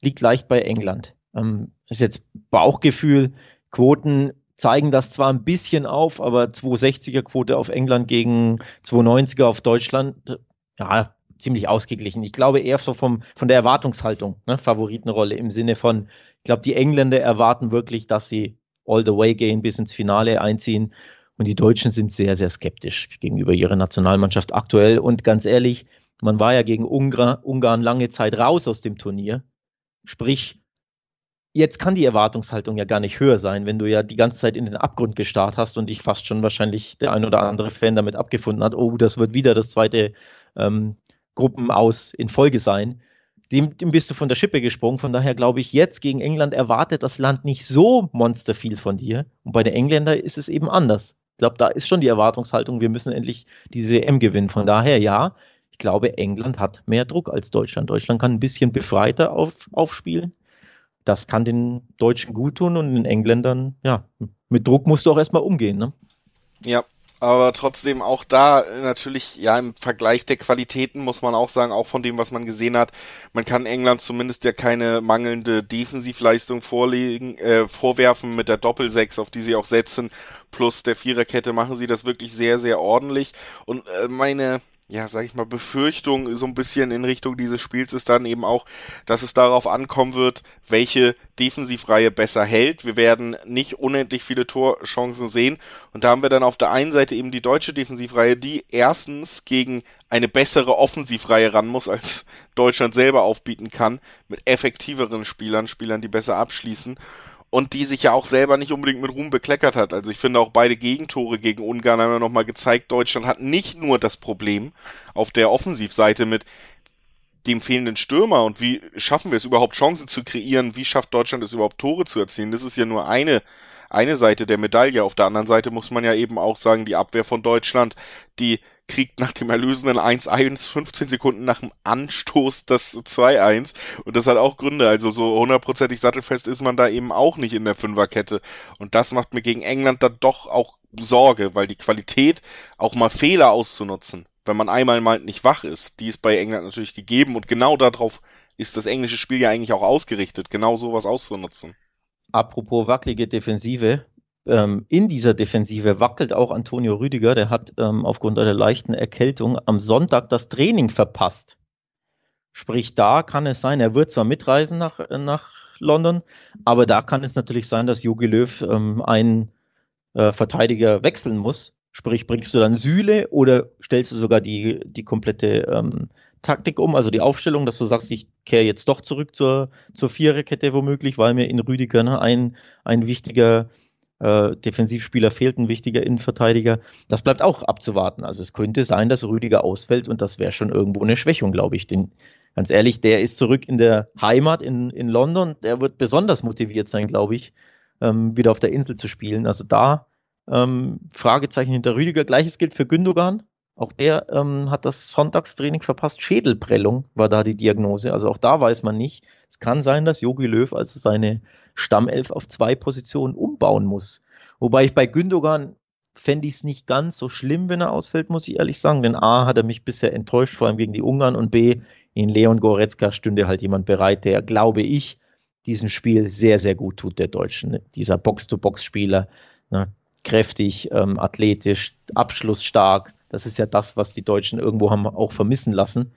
Speaker 2: liegt leicht bei England. Ähm, ist jetzt Bauchgefühl, Quoten zeigen das zwar ein bisschen auf, aber 260er Quote auf England gegen 290er auf Deutschland, ja, ziemlich ausgeglichen. Ich glaube eher so vom, von der Erwartungshaltung, ne, Favoritenrolle im Sinne von, ich glaube, die Engländer erwarten wirklich, dass sie all the way gehen, bis ins Finale einziehen. Und die Deutschen sind sehr, sehr skeptisch gegenüber ihrer Nationalmannschaft aktuell. Und ganz ehrlich, man war ja gegen Ungar, Ungarn lange Zeit raus aus dem Turnier. Sprich, jetzt kann die Erwartungshaltung ja gar nicht höher sein, wenn du ja die ganze Zeit in den Abgrund gestarrt hast und dich fast schon wahrscheinlich der ein oder andere Fan damit abgefunden hat, oh, das wird wieder das zweite ähm, Gruppenaus in Folge sein. Dem, dem bist du von der Schippe gesprungen. Von daher glaube ich, jetzt gegen England erwartet das Land nicht so monster viel von dir. Und bei den Engländern ist es eben anders. Ich glaube, da ist schon die Erwartungshaltung, wir müssen endlich diese EM gewinnen. Von daher, ja, ich glaube, England hat mehr Druck als Deutschland. Deutschland kann ein bisschen befreiter auf, aufspielen. Das kann den Deutschen gut tun und den Engländern, ja, mit Druck musst du auch erstmal umgehen. Ne?
Speaker 1: Ja, aber trotzdem auch da natürlich, ja, im Vergleich der Qualitäten muss man auch sagen, auch von dem, was man gesehen hat, man kann England zumindest ja keine mangelnde Defensivleistung vorlegen, äh, vorwerfen mit der Doppelsechs, auf die sie auch setzen, plus der Viererkette machen sie das wirklich sehr, sehr ordentlich. Und äh, meine, ja, sag ich mal, Befürchtung so ein bisschen in Richtung dieses Spiels ist dann eben auch, dass es darauf ankommen wird, welche Defensivreihe besser hält. Wir werden nicht unendlich viele Torchancen sehen. Und da haben wir dann auf der einen Seite eben die deutsche Defensivreihe, die erstens gegen eine bessere Offensivreihe ran muss, als Deutschland selber aufbieten kann, mit effektiveren Spielern, Spielern, die besser abschließen und die sich ja auch selber nicht unbedingt mit Ruhm bekleckert hat. Also ich finde auch beide Gegentore gegen Ungarn haben ja nochmal gezeigt, Deutschland hat nicht nur das Problem auf der Offensivseite mit dem fehlenden Stürmer und wie schaffen wir es überhaupt Chancen zu kreieren, wie schafft Deutschland es überhaupt Tore zu erzielen. Das ist ja nur eine eine Seite der Medaille. Auf der anderen Seite muss man ja eben auch sagen, die Abwehr von Deutschland, die kriegt nach dem erlösenden 1-1 15 Sekunden nach dem Anstoß das 2-1 und das hat auch Gründe, also so hundertprozentig sattelfest ist man da eben auch nicht in der Fünferkette. Und das macht mir gegen England dann doch auch Sorge, weil die Qualität auch mal Fehler auszunutzen, wenn man einmal mal nicht wach ist, die ist bei England natürlich gegeben. Und genau darauf ist das englische Spiel ja eigentlich auch ausgerichtet, genau sowas auszunutzen.
Speaker 2: Apropos wackelige Defensive, ähm, in dieser Defensive wackelt auch Antonio Rüdiger. Der hat ähm, aufgrund einer leichten Erkältung am Sonntag das Training verpasst. Sprich, da kann es sein, er wird zwar mitreisen nach, nach London, aber da kann es natürlich sein, dass Jogi Löw ähm, einen äh, Verteidiger wechseln muss. Sprich, bringst du dann Sühle oder stellst du sogar die, die komplette ähm, Taktik um, also die Aufstellung, dass du sagst, ich kehre jetzt doch zurück zur, zur Viererkette womöglich, weil mir in Rüdiger ne, ein, ein wichtiger äh, Defensivspieler fehlt, ein wichtiger Innenverteidiger. Das bleibt auch abzuwarten. Also es könnte sein, dass Rüdiger ausfällt und das wäre schon irgendwo eine Schwächung, glaube ich. Denn ganz ehrlich, der ist zurück in der Heimat in, in London. Der wird besonders motiviert sein, glaube ich, ähm, wieder auf der Insel zu spielen. Also da ähm, Fragezeichen hinter Rüdiger. Gleiches gilt für Gündogan. Auch der ähm, hat das Sonntagstraining verpasst. Schädelprellung war da die Diagnose. Also auch da weiß man nicht. Es kann sein, dass Jogi Löw also seine Stammelf auf zwei Positionen umbauen muss. Wobei ich bei Gündogan fände ich es nicht ganz so schlimm, wenn er ausfällt, muss ich ehrlich sagen. Denn A hat er mich bisher enttäuscht, vor allem gegen die Ungarn. Und B, in Leon Goretzka stünde halt jemand bereit, der, glaube ich, diesem Spiel sehr, sehr gut tut, der Deutschen. Dieser Box-to-Box-Spieler, ne? kräftig, ähm, athletisch, abschlussstark, das ist ja das, was die Deutschen irgendwo haben auch vermissen lassen.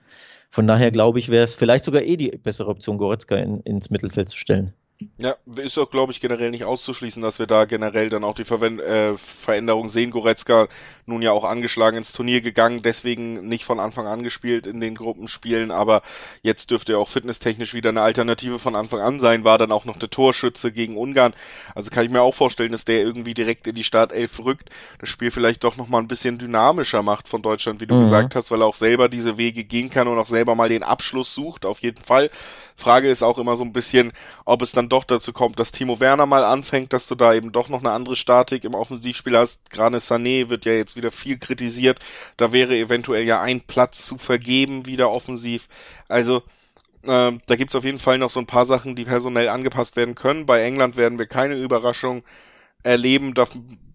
Speaker 2: Von daher glaube ich, wäre es vielleicht sogar eh die bessere Option, Goretzka in, ins Mittelfeld zu stellen.
Speaker 1: Ja, ist auch, glaube ich, generell nicht auszuschließen, dass wir da generell dann auch die Verwend äh, Veränderung sehen. Goretzka nun ja auch angeschlagen ins Turnier gegangen, deswegen nicht von Anfang an gespielt in den Gruppenspielen, aber jetzt dürfte er auch fitnesstechnisch wieder eine Alternative von Anfang an sein, war dann auch noch der Torschütze gegen Ungarn. Also kann ich mir auch vorstellen, dass der irgendwie direkt in die Startelf rückt, das Spiel vielleicht doch nochmal ein bisschen dynamischer macht von Deutschland, wie du mhm. gesagt hast, weil er auch selber diese Wege gehen kann und auch selber mal den Abschluss sucht, auf jeden Fall. Frage ist auch immer so ein bisschen, ob es dann doch dazu kommt, dass Timo Werner mal anfängt, dass du da eben doch noch eine andere Statik im Offensivspiel hast. Grane Sané wird ja jetzt wieder viel kritisiert. Da wäre eventuell ja ein Platz zu vergeben, wieder offensiv. Also, äh, da gibt's auf jeden Fall noch so ein paar Sachen, die personell angepasst werden können. Bei England werden wir keine Überraschung erleben. Da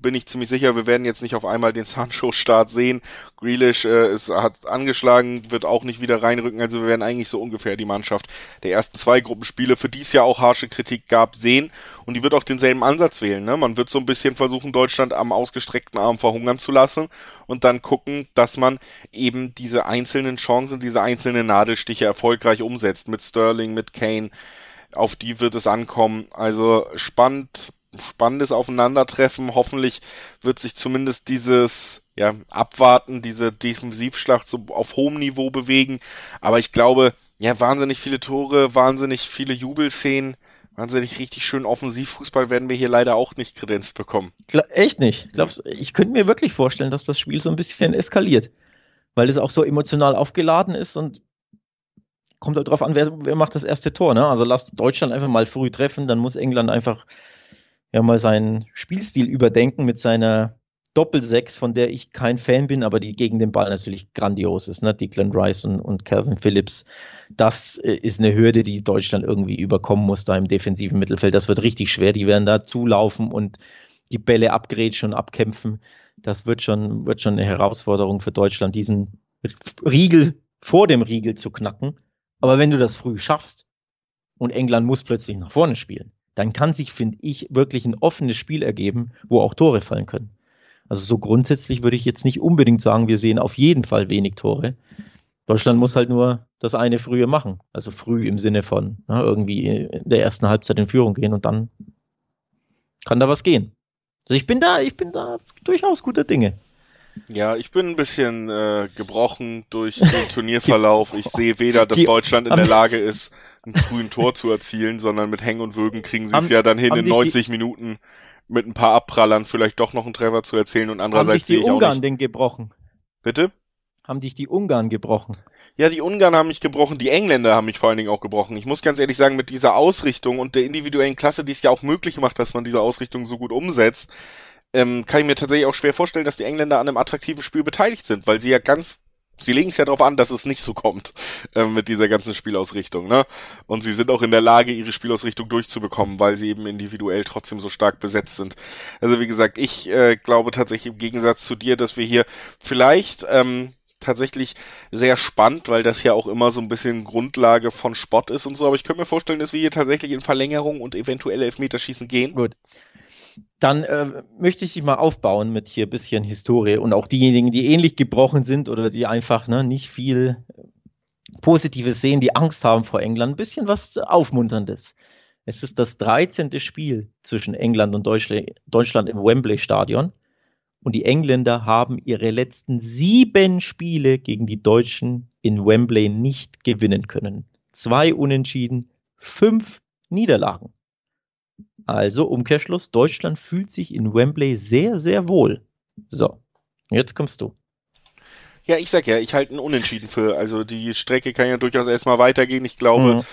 Speaker 1: bin ich ziemlich sicher, wir werden jetzt nicht auf einmal den Sancho-Start sehen. Grealish äh, ist, hat angeschlagen, wird auch nicht wieder reinrücken. Also wir werden eigentlich so ungefähr die Mannschaft der ersten zwei Gruppenspiele, für die es ja auch harsche Kritik gab, sehen. Und die wird auch denselben Ansatz wählen. Ne? Man wird so ein bisschen versuchen, Deutschland am ausgestreckten Arm verhungern zu lassen und dann gucken, dass man eben diese einzelnen Chancen, diese einzelnen Nadelstiche erfolgreich umsetzt. Mit Sterling, mit Kane. Auf die wird es ankommen. Also spannend spannendes Aufeinandertreffen. Hoffentlich wird sich zumindest dieses ja, Abwarten, diese Defensivschlacht so auf hohem Niveau bewegen. Aber ich glaube, ja, wahnsinnig viele Tore, wahnsinnig viele Jubelszenen, wahnsinnig richtig schön Offensivfußball werden wir hier leider auch nicht kredenzt bekommen.
Speaker 2: Echt nicht. Glaubst, ich könnte mir wirklich vorstellen, dass das Spiel so ein bisschen eskaliert, weil es auch so emotional aufgeladen ist und kommt halt drauf an, wer, wer macht das erste Tor. Ne? Also lasst Deutschland einfach mal früh treffen, dann muss England einfach ja mal seinen Spielstil überdenken mit seiner Doppelsechs, von der ich kein Fan bin, aber die gegen den Ball natürlich grandios ist, ne? Declan Rice und, und Calvin Phillips. Das äh, ist eine Hürde, die Deutschland irgendwie überkommen muss da im defensiven Mittelfeld. Das wird richtig schwer. Die werden da zulaufen und die Bälle abgrätschen und abkämpfen. Das wird schon, wird schon eine Herausforderung für Deutschland, diesen Riegel vor dem Riegel zu knacken. Aber wenn du das früh schaffst und England muss plötzlich nach vorne spielen, dann kann sich, finde ich, wirklich ein offenes Spiel ergeben, wo auch Tore fallen können. Also so grundsätzlich würde ich jetzt nicht unbedingt sagen, wir sehen auf jeden Fall wenig Tore. Deutschland muss halt nur das eine frühe machen. Also früh im Sinne von ne, irgendwie in der ersten Halbzeit in Führung gehen und dann kann da was gehen. Also ich bin da, ich bin da durchaus guter Dinge.
Speaker 1: Ja, ich bin ein bisschen äh, gebrochen durch den Turnierverlauf. Ich sehe weder, dass Deutschland in der Lage ist, einen frühen Tor zu erzielen, sondern mit Hängen und Würgen kriegen sie es ja dann hin, in 90 Minuten mit ein paar Abprallern vielleicht doch noch einen Treffer zu erzielen und andererseits
Speaker 2: sehe ich Ungarn auch nicht. den gebrochen?
Speaker 1: Bitte?
Speaker 2: Haben dich die Ungarn gebrochen?
Speaker 1: Ja, die Ungarn haben mich gebrochen, die Engländer haben mich vor allen Dingen auch gebrochen. Ich muss ganz ehrlich sagen, mit dieser Ausrichtung und der individuellen Klasse, die es ja auch möglich macht, dass man diese Ausrichtung so gut umsetzt, ähm, kann ich mir tatsächlich auch schwer vorstellen, dass die Engländer an einem attraktiven Spiel beteiligt sind, weil sie ja ganz sie legen es ja darauf an, dass es nicht so kommt äh, mit dieser ganzen Spielausrichtung, ne? Und sie sind auch in der Lage, ihre Spielausrichtung durchzubekommen, weil sie eben individuell trotzdem so stark besetzt sind. Also wie gesagt, ich äh, glaube tatsächlich im Gegensatz zu dir, dass wir hier vielleicht ähm, tatsächlich sehr spannend, weil das ja auch immer so ein bisschen Grundlage von Sport ist und so. Aber ich könnte mir vorstellen, dass wir hier tatsächlich in Verlängerung und eventuell Elfmeterschießen gehen.
Speaker 2: Gut dann äh, möchte ich dich mal aufbauen mit hier ein bisschen Historie und auch diejenigen, die ähnlich gebrochen sind oder die einfach ne, nicht viel Positives sehen, die Angst haben vor England, ein bisschen was Aufmunterndes. Es ist das 13. Spiel zwischen England und Deutschland im Wembley Stadion. Und die Engländer haben ihre letzten sieben Spiele gegen die Deutschen in Wembley nicht gewinnen können. Zwei Unentschieden, fünf Niederlagen. Also Umkehrschluss, Deutschland fühlt sich in Wembley sehr, sehr wohl. So, jetzt kommst du.
Speaker 1: Ja, ich sag ja, ich halte einen Unentschieden für. Also die Strecke kann ja durchaus erstmal weitergehen. Ich glaube, mhm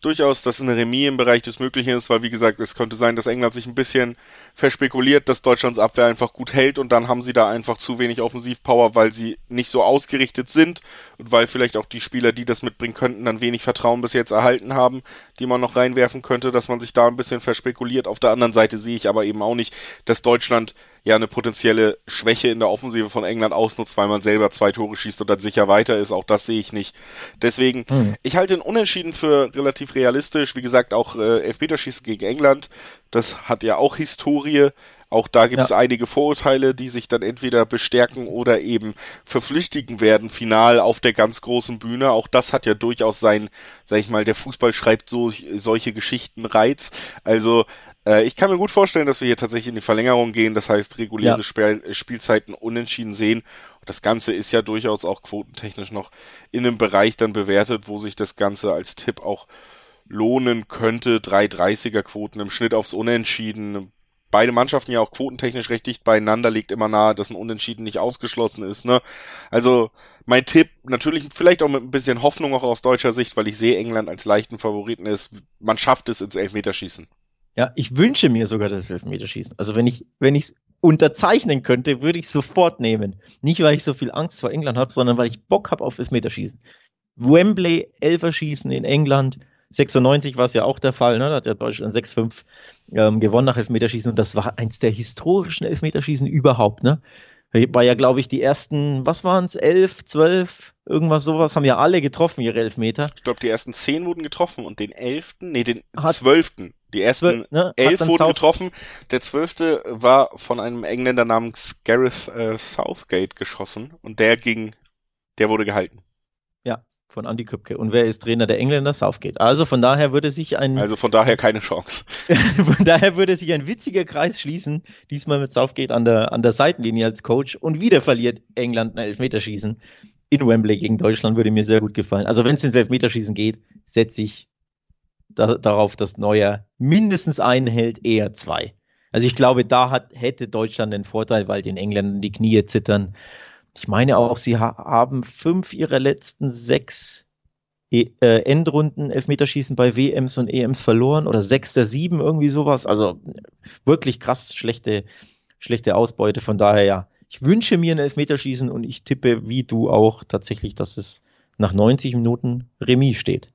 Speaker 1: durchaus, dass eine Remis im Bereich des Möglichen ist, weil wie gesagt, es könnte sein, dass England sich ein bisschen verspekuliert, dass Deutschlands Abwehr einfach gut hält und dann haben sie da einfach zu wenig Offensivpower, weil sie nicht so ausgerichtet sind und weil vielleicht auch die Spieler, die das mitbringen könnten, dann wenig Vertrauen bis jetzt erhalten haben, die man noch reinwerfen könnte, dass man sich da ein bisschen verspekuliert. Auf der anderen Seite sehe ich aber eben auch nicht, dass Deutschland ja eine potenzielle Schwäche in der Offensive von England ausnutzt, weil man selber zwei Tore schießt und dann sicher weiter ist. Auch das sehe ich nicht. Deswegen, hm. ich halte den Unentschieden für relativ realistisch. Wie gesagt, auch äh, Elfmeterschießen gegen England, das hat ja auch Historie. Auch da gibt es ja. einige Vorurteile, die sich dann entweder bestärken oder eben verflüchtigen werden, final auf der ganz großen Bühne. Auch das hat ja durchaus sein, sag ich mal, der Fußball schreibt so solche Geschichten Reiz. Also äh, ich kann mir gut vorstellen, dass wir hier tatsächlich in die Verlängerung gehen, das heißt reguläre ja. Spiel Spielzeiten unentschieden sehen. das Ganze ist ja durchaus auch quotentechnisch noch in einem Bereich dann bewertet, wo sich das Ganze als Tipp auch lohnen könnte. 3,30er Quoten im Schnitt aufs Unentschieden. Beide Mannschaften ja auch quotentechnisch recht dicht beieinander, liegt immer nahe, dass ein Unentschieden nicht ausgeschlossen ist. Ne? Also mein Tipp, natürlich vielleicht auch mit ein bisschen Hoffnung auch aus deutscher Sicht, weil ich sehe England als leichten Favoriten ist, man schafft es ins Elfmeterschießen.
Speaker 2: Ja, ich wünsche mir sogar das Elfmeterschießen. Also wenn ich, wenn ich es unterzeichnen könnte, würde ich es sofort nehmen. Nicht, weil ich so viel Angst vor England habe, sondern weil ich Bock habe auf Elfmeterschießen. Wembley, Elferschießen in England, 96 war es ja auch der Fall, ne? da hat ja Deutschland 6-5 ähm, gewonnen nach Elfmeterschießen und das war eins der historischen Elfmeterschießen überhaupt. Ne? War ja, glaube ich, die ersten, was waren es, 11, 12, irgendwas sowas, haben ja alle getroffen, ihre Elfmeter.
Speaker 1: Ich glaube, die ersten 10 wurden getroffen und den 11., nee, den hat, 12. Die ersten
Speaker 2: ne,
Speaker 1: elf wurden South getroffen. Der zwölfte war von einem Engländer namens Gareth äh, Southgate geschossen und der ging, der wurde gehalten.
Speaker 2: Ja, von Andy Köpke. Und wer ist Trainer der Engländer? Southgate. Also von daher würde sich ein.
Speaker 1: Also von daher keine Chance.
Speaker 2: von daher würde sich ein witziger Kreis schließen, diesmal mit Southgate an der, an der Seitenlinie als Coach und wieder verliert England ein Elfmeterschießen in Wembley gegen Deutschland, würde mir sehr gut gefallen. Also wenn es ins Elfmeterschießen geht, setze ich da, darauf, dass Neuer mindestens einen hält, eher zwei. Also ich glaube, da hat, hätte Deutschland den Vorteil, weil den Engländern die Knie zittern. Ich meine auch, sie ha haben fünf ihrer letzten sechs e äh, Endrunden Elfmeterschießen bei WMs und EMs verloren oder sechs der sieben, irgendwie sowas. Also wirklich krass schlechte, schlechte Ausbeute. Von daher ja, ich wünsche mir ein Elfmeterschießen und ich tippe, wie du auch, tatsächlich, dass es nach 90 Minuten Remis steht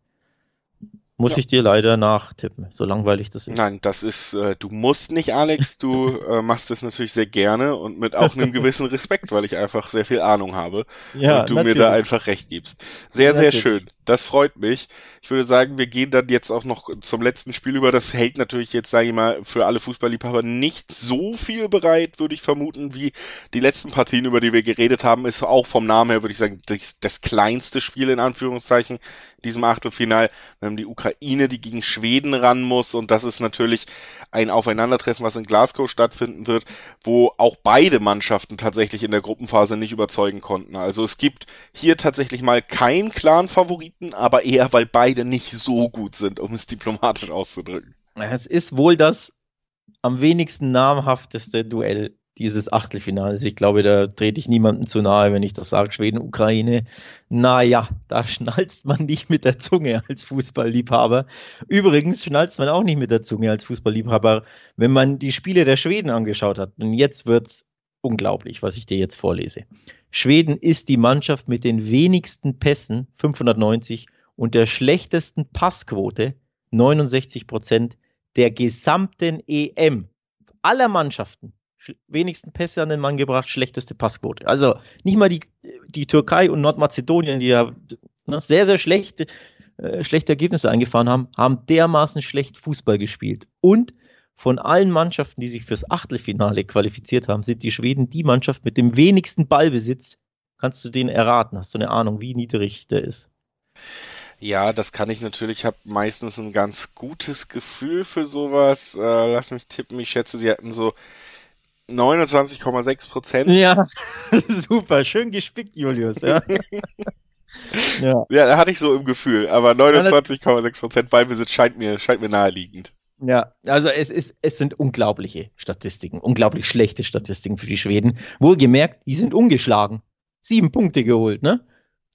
Speaker 2: muss ja. ich dir leider nachtippen, so langweilig das ist.
Speaker 1: Nein, das ist, äh, du musst nicht, Alex, du äh, machst das natürlich sehr gerne und mit auch einem gewissen Respekt, weil ich einfach sehr viel Ahnung habe ja, und du natürlich. mir da einfach recht gibst. Sehr, natürlich. sehr schön. Das freut mich. Ich würde sagen, wir gehen dann jetzt auch noch zum letzten Spiel über. Das hält natürlich jetzt, sage ich mal, für alle Fußballliebhaber nicht so viel bereit, würde ich vermuten, wie die letzten Partien, über die wir geredet haben. Ist auch vom Namen her, würde ich sagen, das, das kleinste Spiel in Anführungszeichen diesem Achtelfinal. Wir haben die Ukraine, die gegen Schweden ran muss und das ist natürlich ein Aufeinandertreffen, was in Glasgow stattfinden wird, wo auch beide Mannschaften tatsächlich in der Gruppenphase nicht überzeugen konnten. Also es gibt hier tatsächlich mal keinen klaren Favoriten, aber eher, weil beide nicht so gut sind, um es diplomatisch auszudrücken.
Speaker 2: Es ist wohl das am wenigsten namhafteste Duell dieses Achtelfinales. Ich glaube, da trete ich niemandem zu nahe, wenn ich das sage, Schweden, Ukraine. Naja, da schnalzt man nicht mit der Zunge als Fußballliebhaber. Übrigens schnalzt man auch nicht mit der Zunge als Fußballliebhaber, wenn man die Spiele der Schweden angeschaut hat. Und jetzt wird's unglaublich, was ich dir jetzt vorlese. Schweden ist die Mannschaft mit den wenigsten Pässen, 590, und der schlechtesten Passquote, 69 Prozent, der gesamten EM aller Mannschaften wenigsten Pässe an den Mann gebracht, schlechteste Passquote. Also nicht mal die, die Türkei und Nordmazedonien, die ja ne, sehr, sehr schlechte, äh, schlechte Ergebnisse eingefahren haben, haben dermaßen schlecht Fußball gespielt. Und von allen Mannschaften, die sich fürs Achtelfinale qualifiziert haben, sind die Schweden die Mannschaft mit dem wenigsten Ballbesitz. Kannst du den erraten? Hast du eine Ahnung, wie niedrig der ist?
Speaker 1: Ja, das kann ich natürlich. Ich habe meistens ein ganz gutes Gefühl für sowas. Äh, lass mich tippen. Ich schätze, sie hatten so 29,6 Prozent.
Speaker 2: Ja, super, schön gespickt, Julius. Ja.
Speaker 1: ja. ja, da hatte ich so im Gefühl, aber 29,6 Prozent Ballbesitz scheint mir, scheint mir naheliegend.
Speaker 2: Ja, also es ist, es sind unglaubliche Statistiken, unglaublich schlechte Statistiken für die Schweden. Wohlgemerkt, die sind ungeschlagen. Sieben Punkte geholt, ne?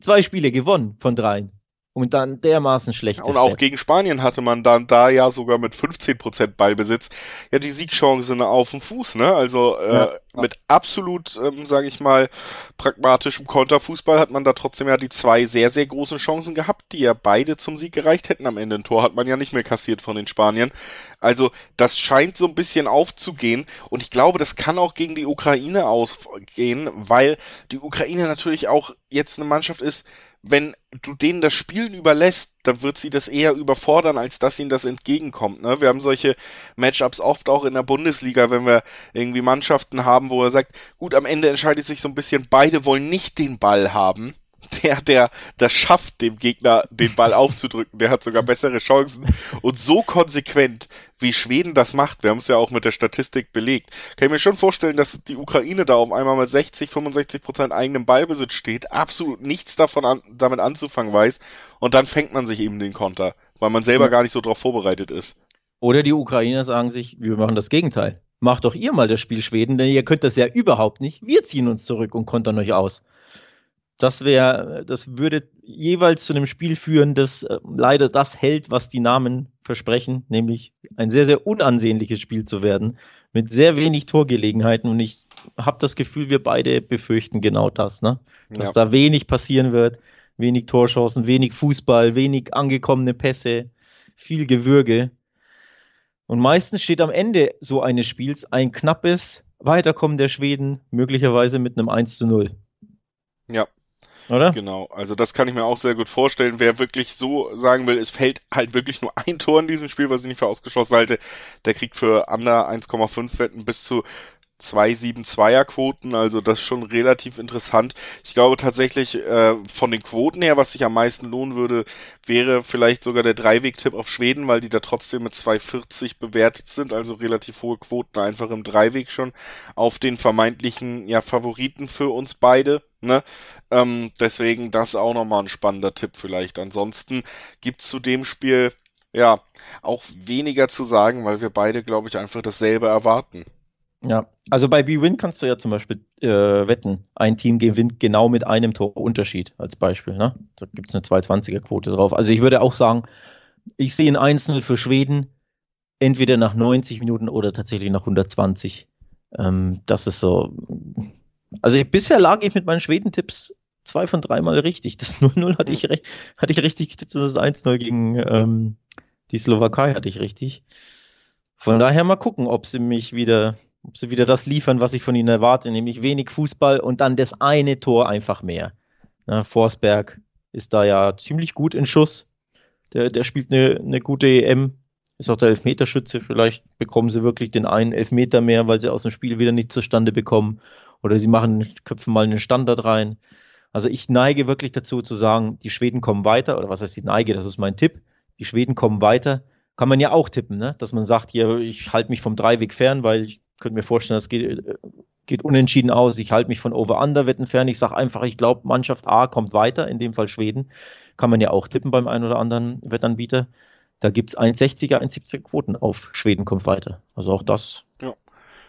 Speaker 2: Zwei Spiele gewonnen von dreien und dann dermaßen schlecht.
Speaker 1: Und auch gegen Spanien hatte man dann da ja sogar mit 15% Ballbesitz ja die Siegchancen auf dem Fuß, ne? Also äh, ja. mit absolut, ähm, sage ich mal, pragmatischem Konterfußball hat man da trotzdem ja die zwei sehr, sehr großen Chancen gehabt, die ja beide zum Sieg gereicht hätten am Ende. Ein Tor hat man ja nicht mehr kassiert von den Spaniern. Also das scheint so ein bisschen aufzugehen und ich glaube, das kann auch gegen die Ukraine ausgehen, weil die Ukraine natürlich auch jetzt eine Mannschaft ist, wenn du denen das Spielen überlässt, dann wird sie das eher überfordern, als dass ihnen das entgegenkommt. Ne? Wir haben solche Matchups oft auch in der Bundesliga, wenn wir irgendwie Mannschaften haben, wo er sagt, gut, am Ende entscheidet sich so ein bisschen, beide wollen nicht den Ball haben der, der das schafft, dem Gegner den Ball aufzudrücken, der hat sogar bessere Chancen. Und so konsequent, wie Schweden das macht, wir haben es ja auch mit der Statistik belegt, kann ich mir schon vorstellen, dass die Ukraine da auf einmal mit 60, 65 Prozent eigenem Ballbesitz steht, absolut nichts davon an, damit anzufangen weiß, und dann fängt man sich eben den Konter, weil man selber gar nicht so drauf vorbereitet ist.
Speaker 2: Oder die Ukrainer sagen sich, wir machen das Gegenteil. Macht doch ihr mal das Spiel Schweden, denn ihr könnt das ja überhaupt nicht. Wir ziehen uns zurück und kontern euch aus das wäre, das würde jeweils zu einem Spiel führen, das äh, leider das hält, was die Namen versprechen, nämlich ein sehr, sehr unansehnliches Spiel zu werden, mit sehr wenig Torgelegenheiten. Und ich habe das Gefühl, wir beide befürchten genau das, ne? Dass ja. da wenig passieren wird, wenig Torchancen, wenig Fußball, wenig angekommene Pässe. viel Gewürge. Und meistens steht am Ende so eines Spiels ein knappes Weiterkommen der Schweden, möglicherweise mit einem 1 zu 0.
Speaker 1: Ja, oder? Genau, also das kann ich mir auch sehr gut vorstellen. Wer wirklich so sagen will, es fällt halt wirklich nur ein Tor in diesem Spiel, was ich nicht für ausgeschlossen halte, der kriegt für under 1,5 Wetten bis zu 2,72er Quoten, also das ist schon relativ interessant. Ich glaube tatsächlich, äh, von den Quoten her, was sich am meisten lohnen würde, wäre vielleicht sogar der Dreiweg-Tipp auf Schweden, weil die da trotzdem mit 2,40 bewertet sind, also relativ hohe Quoten einfach im Dreiweg schon auf den vermeintlichen ja, Favoriten für uns beide. Ne? Ähm, deswegen das auch nochmal ein spannender Tipp vielleicht. Ansonsten gibt's zu dem Spiel ja auch weniger zu sagen, weil wir beide, glaube ich, einfach dasselbe erwarten.
Speaker 2: Ja, also bei B-Win kannst du ja zum Beispiel äh, wetten, ein Team gewinnt genau mit einem Tor Unterschied als Beispiel. Ne? Da gibt es eine 220er-Quote drauf. Also ich würde auch sagen, ich sehe ein 1-0 für Schweden, entweder nach 90 Minuten oder tatsächlich nach 120. Ähm, das ist so. Also ich, bisher lag ich mit meinen Schweden-Tipps zwei von dreimal richtig. Das 0-0 hatte ich, hatte ich richtig getippt und das 1-0 gegen ähm, die Slowakei hatte ich richtig. Von daher mal gucken, ob sie mich wieder ob sie wieder das liefern, was ich von ihnen erwarte, nämlich wenig Fußball und dann das eine Tor einfach mehr. Na, Forsberg ist da ja ziemlich gut in Schuss. Der, der spielt eine, eine gute EM, ist auch der Elfmeterschütze. Vielleicht bekommen sie wirklich den einen Elfmeter mehr, weil sie aus dem Spiel wieder nicht zustande bekommen. Oder sie machen, köpfen mal einen Standard rein. Also ich neige wirklich dazu zu sagen, die Schweden kommen weiter, oder was heißt die Neige, das ist mein Tipp. Die Schweden kommen weiter. Kann man ja auch tippen, ne? dass man sagt, hier, ich halte mich vom Dreiweg fern, weil ich könnte mir vorstellen, das geht, geht unentschieden aus. Ich halte mich von Over-Under-Wetten fern. Ich sage einfach, ich glaube, Mannschaft A kommt weiter, in dem Fall Schweden. Kann man ja auch tippen beim einen oder anderen Wettanbieter. Da gibt es 1,60er, 1,70er Quoten auf Schweden kommt weiter. Also auch das ja,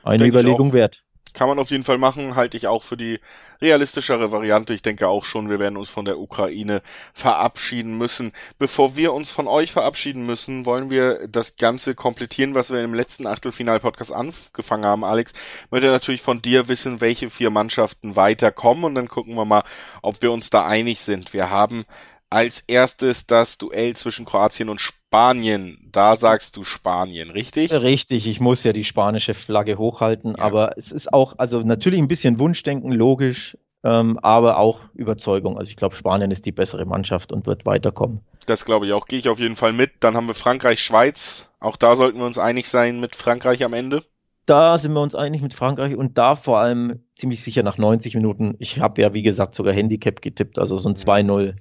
Speaker 2: eine Überlegung wert.
Speaker 1: Kann man auf jeden Fall machen, halte ich auch für die realistischere Variante. Ich denke auch schon, wir werden uns von der Ukraine verabschieden müssen. Bevor wir uns von euch verabschieden müssen, wollen wir das Ganze komplettieren, was wir im letzten Achtelfinal-Podcast angefangen haben. Alex, möchte natürlich von dir wissen, welche vier Mannschaften weiterkommen und dann gucken wir mal, ob wir uns da einig sind. Wir haben als erstes das Duell zwischen Kroatien und Spanien. Da sagst du Spanien, richtig?
Speaker 2: Richtig, ich muss ja die spanische Flagge hochhalten, ja. aber es ist auch, also natürlich ein bisschen Wunschdenken, logisch, ähm, aber auch Überzeugung. Also ich glaube, Spanien ist die bessere Mannschaft und wird weiterkommen.
Speaker 1: Das glaube ich auch, gehe ich auf jeden Fall mit. Dann haben wir Frankreich, Schweiz. Auch da sollten wir uns einig sein mit Frankreich am Ende.
Speaker 2: Da sind wir uns einig mit Frankreich und da vor allem ziemlich sicher nach 90 Minuten. Ich habe ja, wie gesagt, sogar Handicap getippt, also so ein 2-0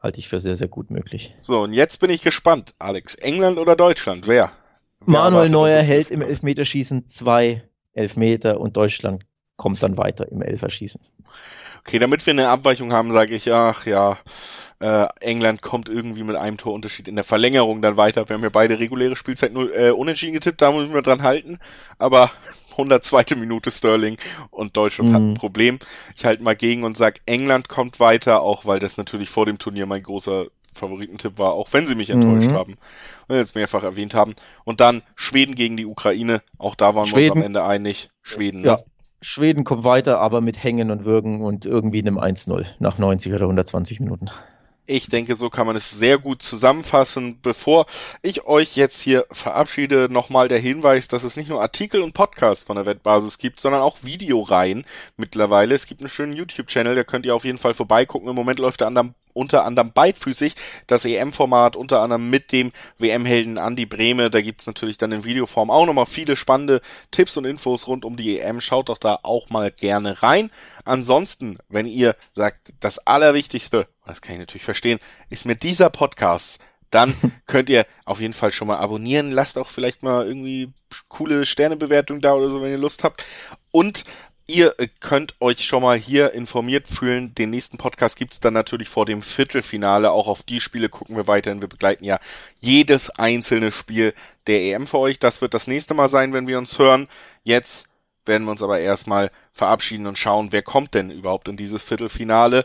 Speaker 2: halte ich für sehr, sehr gut möglich.
Speaker 1: So, und jetzt bin ich gespannt, Alex. England oder Deutschland? Wer?
Speaker 2: Wer Manuel Neuer hält im Elfmeterschießen zwei Elfmeter und Deutschland kommt dann weiter im Elferschießen.
Speaker 1: Okay, damit wir eine Abweichung haben, sage ich, ach ja, äh, England kommt irgendwie mit einem Torunterschied in der Verlängerung dann weiter. Wir haben ja beide reguläre Spielzeit null, äh, unentschieden getippt, da müssen wir dran halten. Aber 102. Minute Sterling und Deutschland mhm. hat ein mhm. Problem. Ich halte mal gegen und sag, England kommt weiter, auch weil das natürlich vor dem Turnier mein großer Favoritentipp war, auch wenn sie mich enttäuscht mhm. haben und jetzt mehrfach erwähnt haben. Und dann Schweden gegen die Ukraine, auch da waren Schweden. wir uns am Ende einig. Schweden.
Speaker 2: Ja. Ne? Schweden kommt weiter, aber mit Hängen und Würgen und irgendwie einem 1-0 nach 90 oder 120 Minuten.
Speaker 1: Ich denke, so kann man es sehr gut zusammenfassen. Bevor ich euch jetzt hier verabschiede, nochmal der Hinweis, dass es nicht nur Artikel und Podcasts von der Wettbasis gibt, sondern auch Videoreihen mittlerweile. Es gibt einen schönen YouTube-Channel, da könnt ihr auf jeden Fall vorbeigucken. Im Moment läuft der unter anderem beidfüßig das EM-Format, unter anderem mit dem WM-Helden Andy Brehme. Da gibt's natürlich dann in Videoform auch nochmal viele spannende Tipps und Infos rund um die EM. Schaut doch da auch mal gerne rein. Ansonsten, wenn ihr sagt, das Allerwichtigste, das kann ich natürlich verstehen, ist mir dieser Podcast, dann könnt ihr auf jeden Fall schon mal abonnieren. Lasst auch vielleicht mal irgendwie coole Sternebewertung da oder so, wenn ihr Lust habt. Und Ihr könnt euch schon mal hier informiert fühlen. Den nächsten Podcast gibt's dann natürlich vor dem Viertelfinale. Auch auf die Spiele gucken wir weiterhin. Wir begleiten ja jedes einzelne Spiel der EM für euch. Das wird das nächste Mal sein, wenn wir uns hören. Jetzt werden wir uns aber erstmal verabschieden und schauen, wer kommt denn überhaupt in dieses Viertelfinale.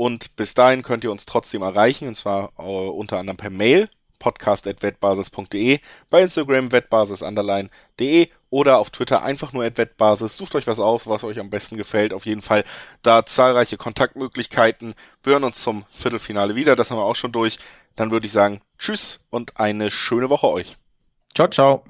Speaker 1: Und bis dahin könnt ihr uns trotzdem erreichen, und zwar uh, unter anderem per Mail podcast.wettbasis.de, bei Instagram wettbasis_de oder auf Twitter einfach nur wettbasis. Sucht euch was aus, was euch am besten gefällt. Auf jeden Fall da zahlreiche Kontaktmöglichkeiten. Wir hören uns zum Viertelfinale wieder. Das haben wir auch schon durch. Dann würde ich sagen, tschüss und eine schöne Woche euch.
Speaker 2: Ciao, ciao.